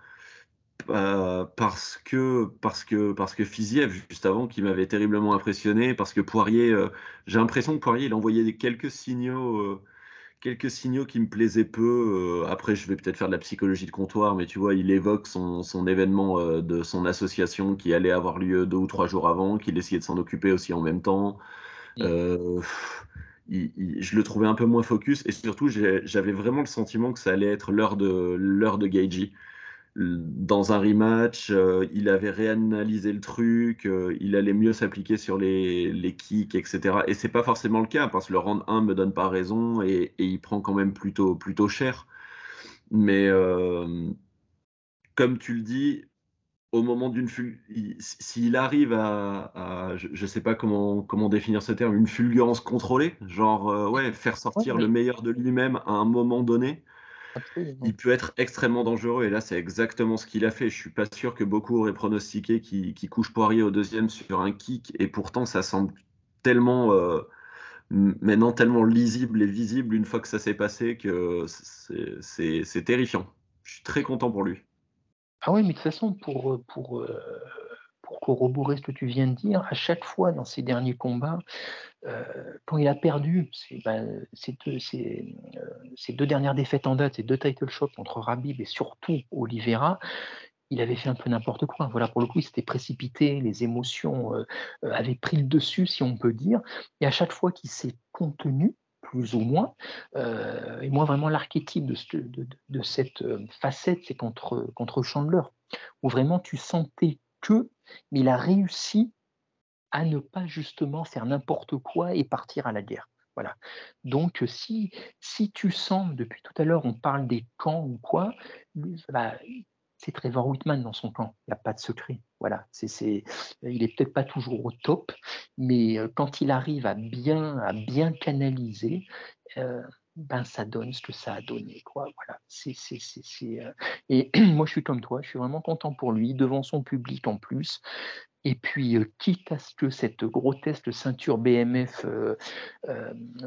euh, parce que parce que parce que Fiziev juste avant qui m'avait terriblement impressionné parce que Poirier euh, j'ai l'impression que Poirier il envoyait quelques signaux euh, quelques signaux qui me plaisaient peu. Après je vais peut-être faire de la psychologie de comptoir mais tu vois il évoque son, son événement de son association qui allait avoir lieu deux ou trois jours avant qu'il essayait de s'en occuper aussi en même temps. Je le trouvais un peu moins focus et surtout j'avais vraiment le sentiment que ça allait être l'heure de l'heure de Gaiji dans un rematch, euh, il avait réanalysé le truc, euh, il allait mieux s'appliquer sur les, les, kicks, etc. Et c'est pas forcément le cas parce que le round 1 me donne pas raison et, il prend quand même plutôt, plutôt cher. Mais euh, comme tu le dis, au moment d'une s'il arrive à, je, ne sais pas comment, comment définir ce terme, une fulgurance contrôlée, genre ouais, faire sortir le meilleur de lui-même à un moment donné, il peut être extrêmement dangereux et là c'est exactement ce qu'il a fait. Je suis pas sûr que beaucoup auraient pronostiqué qu'il couche Poirier au deuxième sur un kick et pourtant ça semble tellement euh, maintenant tellement lisible et visible une fois que ça s'est passé que c'est terrifiant. Je suis très content pour lui. Ah oui, mais de toute façon, pour, pour, euh, pour corroborer ce que tu viens de dire, à chaque fois dans ces derniers combats, euh, quand il a perdu ben, euh, ces, deux, dernières défaites en date, ces deux title shots contre Rabib et surtout Oliveira, il avait fait un peu n'importe quoi. Voilà, pour le coup, il s'était précipité, les émotions euh, avaient pris le dessus, si on peut dire. Et à chaque fois qu'il s'est contenu, plus ou moins, et moi vraiment l'archétype de, cette facette, c'est contre Chandler, où vraiment tu sentais que mais il a réussi à ne pas justement faire n'importe quoi et partir à la guerre. Voilà. Donc, si, si tu sens, depuis tout à l'heure, on parle des camps ou quoi, bah, c'est Trevor Whitman dans son camp. Il n'y a pas de secret. Voilà. Il n'est peut-être pas toujours au top, mais euh, quand il arrive à bien, à bien canaliser, euh, ben ça donne ce que ça a donné. Quoi. Voilà. C'est, c'est, c'est, euh, Et *clears throat* moi, je suis comme toi, je suis vraiment content pour lui, devant son public en plus. Et puis, euh, quitte à ce que cette grotesque ceinture BMF euh,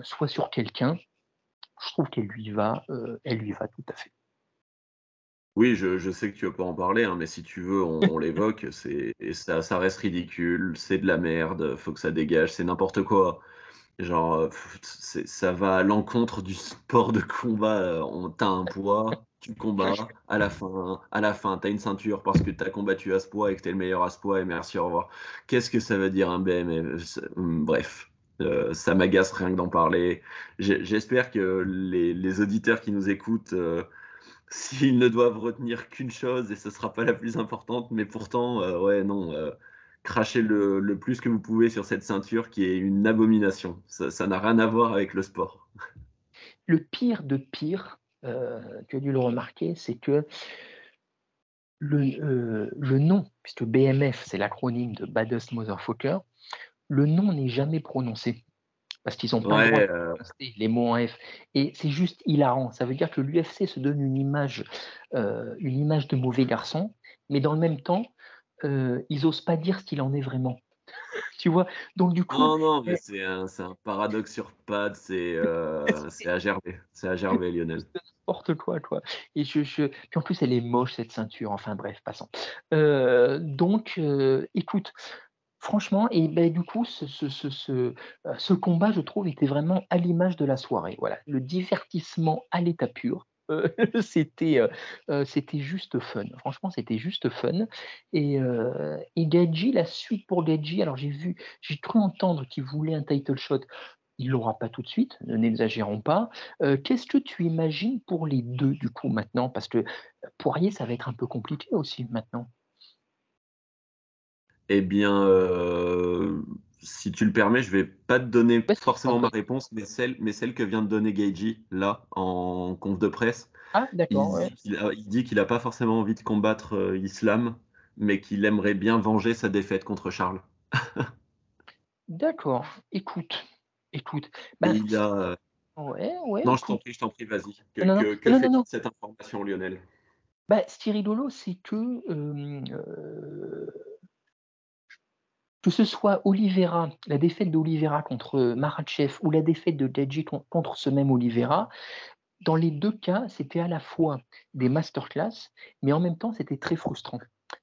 soit sur quelqu'un, je trouve qu'elle lui va, elle lui va tout à fait. Oui, je, je, sais que tu veux pas en parler, hein, mais si tu veux, on, *laughs* l'évoque. C'est ça, ça reste ridicule, c'est de la merde, faut que ça dégage, c'est n'importe quoi. Genre, euh, ça va à l'encontre du sport de combat. Euh, t'as un poids, tu combats, à la fin, à la fin, t'as une ceinture parce que t'as combattu à ce poids et que t'es le meilleur à ce poids et merci, au revoir. Qu'est-ce que ça veut dire un BM hum, Bref, euh, ça m'agace rien que d'en parler. J'espère que les, auditeurs qui nous écoutent, s'ils ne doivent retenir qu'une chose, et ce sera pas la plus importante, mais pourtant, ouais, non cracher le, plus que vous pouvez sur cette ceinture qui est une abomination. Ça n'a rien à voir avec le sport. Le pire de pire, euh, tu as dû le remarquer, c'est que le, euh, le, nom, puisque BMF c'est l'acronyme de Baddest Motherfucker, le nom n'est jamais prononcé. Parce qu'ils ont pas le droit de euh. prononcer les mots en F. Et c'est juste hilarant. Ça veut dire que l'UFC se donne une image, une image de mauvais garçon, mais dans le même temps, euh, ils osent pas dire ce qu'il en est vraiment. *laughs* tu vois? Donc du coup. Non, non, mais c'est un, un, paradoxe sur pattes, c'est *laughs* euh, à gerber. C'est à gerber, Lionel. N'importe quoi, quoi. Et je, je, Puis en plus, elle est moche, cette ceinture. Enfin bref, passons. Euh, donc, euh, écoute, franchement, et ben, du coup, ce, ce, ce, ce, combat, je trouve, était vraiment à l'image de la soirée. Voilà, le divertissement à l'état pur. *laughs* c'était euh, euh, c'était juste fun. Franchement, c'était juste fun. Et, euh, et Gadji, la suite pour Gadji, alors j'ai vu, j'ai cru entendre qu'il voulait un title shot. Il l'aura pas tout de suite, ne n'exagérons pas. Qu'est-ce que tu imagines pour les deux du coup maintenant? Parce que Poirier, ça va être un peu compliqué aussi maintenant. Eh bien, si tu le permets, je vais pas te donner forcément ma réponse, mais celle, mais celle que vient de donner Geiji, là, en conf de presse. Ah, d'accord. Il, dit qu'il n'a pas forcément envie de combattre euh, Islam, mais qu'il aimerait bien venger sa défaite contre Charles. *laughs* d'accord. Écoute, écoute. Bah, il a... ouais, ouais, non, je t'en prie, je t'en prie, vas-y. Que, que, que fait cette information, Lionel? Bah, Ce qui est rigolo, c'est que euh, euh, que ce soit Oliveira, la défaite d'Oliveira contre Marachev ou la défaite de Deji contre ce même Oliveira, dans les deux cas, c'était à la fois des masterclass, mais en même temps, c'était très frustrant.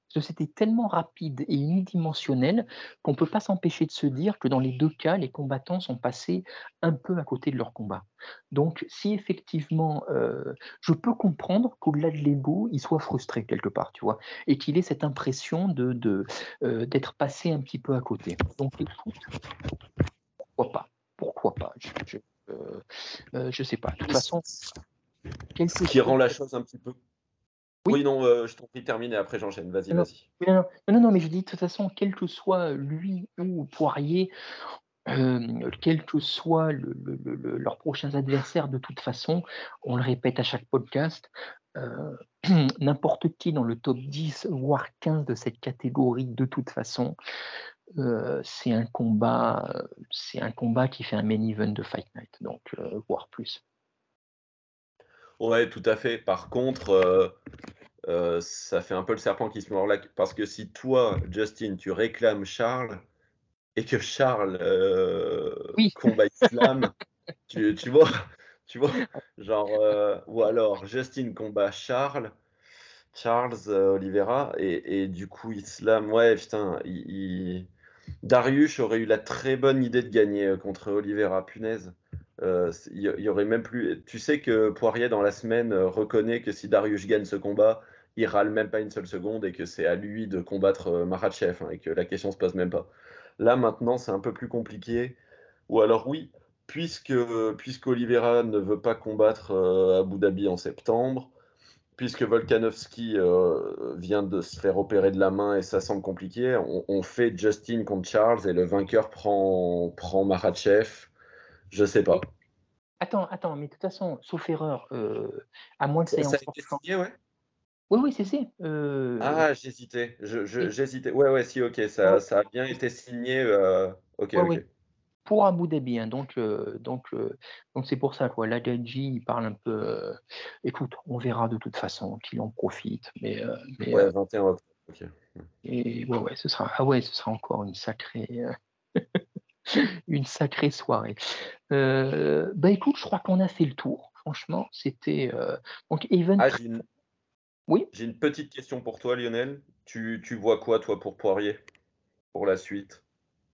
Parce que c'était tellement rapide et unidimensionnel qu'on ne peut pas s'empêcher de se dire que dans les deux cas, les combattants sont passés un peu à côté de leur combat. Donc, si effectivement, euh, je peux comprendre qu'au-delà de l'ego, il soit frustré quelque part, tu vois, et qu'il ait cette impression de, de, euh, d'être passé un petit peu à côté. Donc, écoute, pourquoi pas Pourquoi pas Je ne sais pas. De toute façon, ce qui rend la chose un petit peu oui, non, euh, je t'en prie, termine et après j'enchaîne. Vas-y, vas-y. Non, non, non, mais je dis de toute façon, quel que soit lui ou Poirier, euh, quels que soient leurs prochains adversaires, de toute façon, on le répète à chaque podcast, euh, *clears throat* n'importe qui dans le top 10, voire 15 de cette catégorie, de toute façon, c'est un combat, c'est un combat qui fait un main event de Fight Night, donc voire plus. Ouais, tout à fait. Par contre, euh, euh, ça fait un peu le serpent qui se mord là. Parce que si toi, Justin, tu réclames Charles et que Charles euh, combat Islam, *laughs* tu, vois, tu vois, genre, ou alors Justin combat Charles, Charles Oliveira, et, du coup, Islam, ouais, putain, Darius aurait eu la très bonne idée de gagner contre Oliveira, punaise. Euh, il y, aurait même plus. Tu sais que Poirier dans la semaine euh, reconnaît que si Darius gagne ce combat, il râle même pas une seule seconde et que c'est à lui de combattre euh, Maratchev hein, et que la question se pose même pas. Là maintenant c'est un peu plus compliqué. Ou alors oui, puisque Oliveira ne veut pas combattre à Abu Dhabi en septembre, puisque Volkanovski vient de se faire opérer de la main et ça semble compliqué, on, fait Justin contre Charles et le vainqueur prend, prend Maratchev je sais pas. Attends, attends, mais de toute façon, sauf erreur, euh, à moins de séance. Ça a été signé, ouais? Oui, oui, c'est c'est. Euh, ah, j'hésitais. J'hésitais. Ouais, ouais, si, ok, ça, ça a bien été signé. Euh, ok, ok. Pour Abu Dhabi, hein, donc donc donc c'est pour ça quoi. La il parle un peu. écoute, on verra de toute façon qu'il en profite, mais, mais ouais, 21 octobre. Ok. Et ouais, ouais, ce sera ah ouais, ce sera encore une sacrée. *laughs* une sacrée soirée. Euh, bah écoute, je crois qu'on a fait le tour. Franchement, c'était euh, donc Even. Ah, j'ai une... Oui? J'ai une petite question pour toi, Lionel. Tu, tu vois quoi, toi, pour Poirier, pour la suite?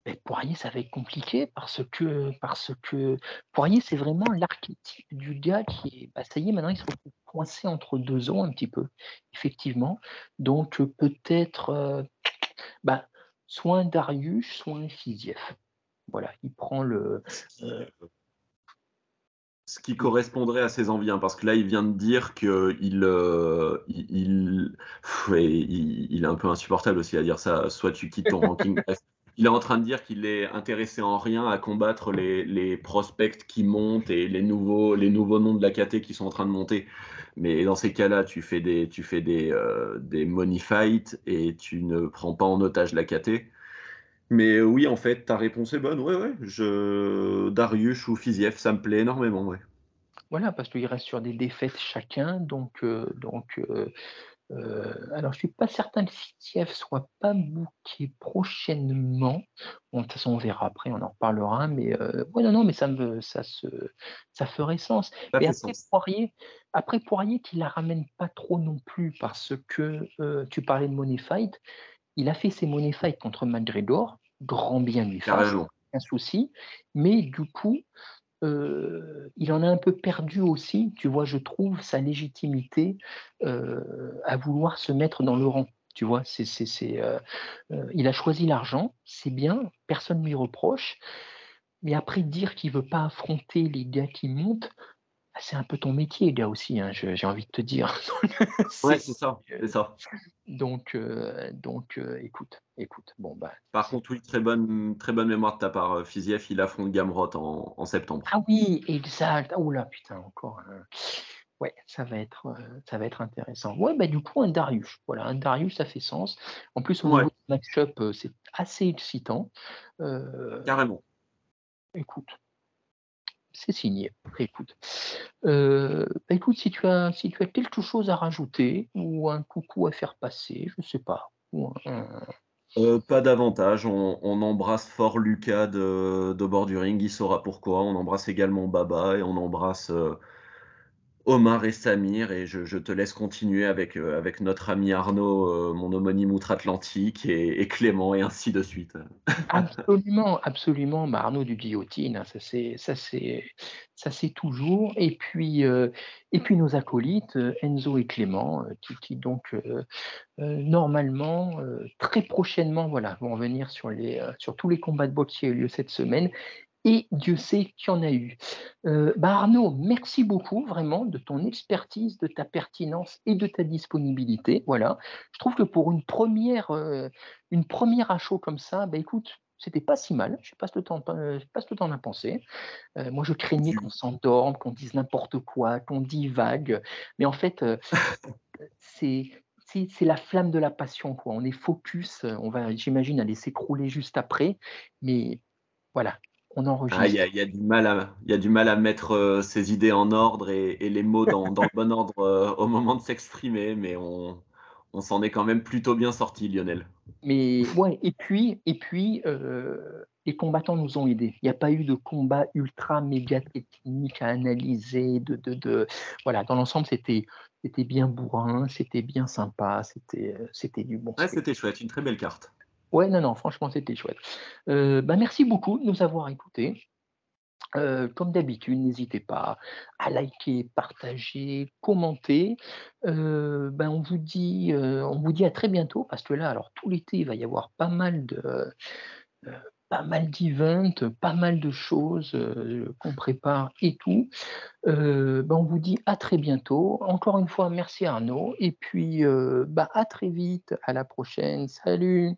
Mais Poirier, ça va être compliqué parce que, parce que Poirier, c'est vraiment l'archétype du gars qui est. Bah, ça y est, maintenant, il se retrouve coincé entre deux ans un petit peu, effectivement. Donc, peut-être euh, bah, soit un Darius, soit un Fiziev. Voilà, il prend le. Euh, ce qui correspondrait à ses envies, hein, parce que là, il vient de dire qu'il euh, il, il, est un peu insupportable aussi à dire ça. Soit tu quittes ton *laughs* ranking. Il est en train de dire qu'il est intéressé en rien à combattre les, prospects qui montent et les nouveaux, les nouveaux noms de la KT qui sont en train de monter. Mais dans ces cas-là, tu fais des, tu fais des, euh, des money fights et tu ne prends pas en otage la KT. Mais oui, en fait, ta réponse est bonne. Ouais, ouais. Je... Darius ou Fiziev, ça me plaît énormément, ouais. Voilà, parce qu'il reste sur des défaites chacun. Donc, euh, donc euh, euh, alors, je suis pas certain que Fiziev soit pas bouqué prochainement. Bon, de toute façon, on verra après, on en reparlera. Mais ouais, non, non, mais ça me, ça se, ça ferait sens. mais après Poirier, après Poirier, qui la ramène pas trop non plus, parce que tu parlais de Money Fight. Il a fait ses money fights contre McGregor, grand bien lui fasse, un souci, mais du coup, euh, il en a un peu perdu aussi, tu vois, je trouve sa légitimité euh, à vouloir se mettre dans le rang. Tu vois, c'est, c'est, euh, il a choisi l'argent, c'est bien, personne ne lui reproche, mais après dire qu'il veut pas affronter les gars qui montent, c'est un peu ton métier, gars, aussi, hein, j'ai envie de te dire. *laughs* ouais, c'est ça, c'est ça. Donc, euh, donc euh, écoute, écoute. Bon, bah, Par contre, oui, très bonne, très bonne mémoire de ta part. Euh, Fiziev, il affronte Gamrot en, en, septembre. Ah oui, exact. Oh là, putain, encore. Ouais, ça va être, ça va être intéressant. Ouais, bah du coup, un Darius. Voilà, un Darius, ça fait sens. En plus, au niveau du match-up, c'est assez excitant. Carrément. Écoute, c'est signé. Écoute, euh, bah, écoute, si tu as quelque chose à rajouter ou un coucou à faire passer, je sais pas. Euh, pas davantage. On, embrasse fort Lucas de, de, bord du ring. Il saura pourquoi. On embrasse également Baba et on embrasse. Euh, Omar et Samir, et je, te laisse continuer avec, euh, avec notre ami Arnaud, euh, mon homonyme outre-Atlantique, et, Clément, et ainsi de suite. *laughs* absolument, absolument. Bah, Arnaud du guillotine, hein, ça c'est ça c'est ça c'est toujours. Et puis euh, et puis nos acolytes Enzo et Clément, qui, donc normalement très prochainement voilà vont venir sur les sur tous les combats de boxe qui ont eu lieu cette semaine et Dieu sait qu'il y en a eu. Euh, bah, Arnaud, merci beaucoup vraiment de ton expertise, de ta pertinence et de ta disponibilité. Voilà, je trouve que pour une première, euh, une première à chaud comme ça, bah écoute, c'était pas si mal. Je passe le temps, je passe le temps d'en penser. Euh, moi, je craignais qu'on s'endorme, qu'on dise n'importe quoi, qu'on divague, mais en fait, *laughs* c'est c'est la flamme de la passion. Quoi. On est focus, on va, j'imagine, aller s'écrouler juste après. Mais voilà, ah, il y, a, du mal à, y a du mal à mettre euh, ses idées en ordre et, les mots dans, le bon ordre euh, au moment de s'exprimer, mais on, on s'en est quand même plutôt bien sorti, Lionel. Mais ouais, et puis, et puis euh, les combattants nous ont aidés. Il n'y a pas eu de combat ultra méga technique à analyser. De, de, de... Voilà, dans l'ensemble, c'était c'était bien bourrin, c'était bien sympa, c'était c'était du bon. Ouais, c'était chouette, une très belle carte. Ouais, non, non, franchement, c'était chouette. Euh, bah, merci beaucoup de nous avoir écoutés. Euh, comme d'habitude, n'hésitez pas à liker, partager, commenter. Ben on, vous dit, on vous dit à très bientôt parce que là, alors tout l'été, il va y avoir pas mal de pas mal d'events, pas mal de choses qu'on prépare et tout. Ben on vous dit à très bientôt. Encore une fois, merci Arnaud. Et puis, bah, à très vite. À la prochaine. Salut.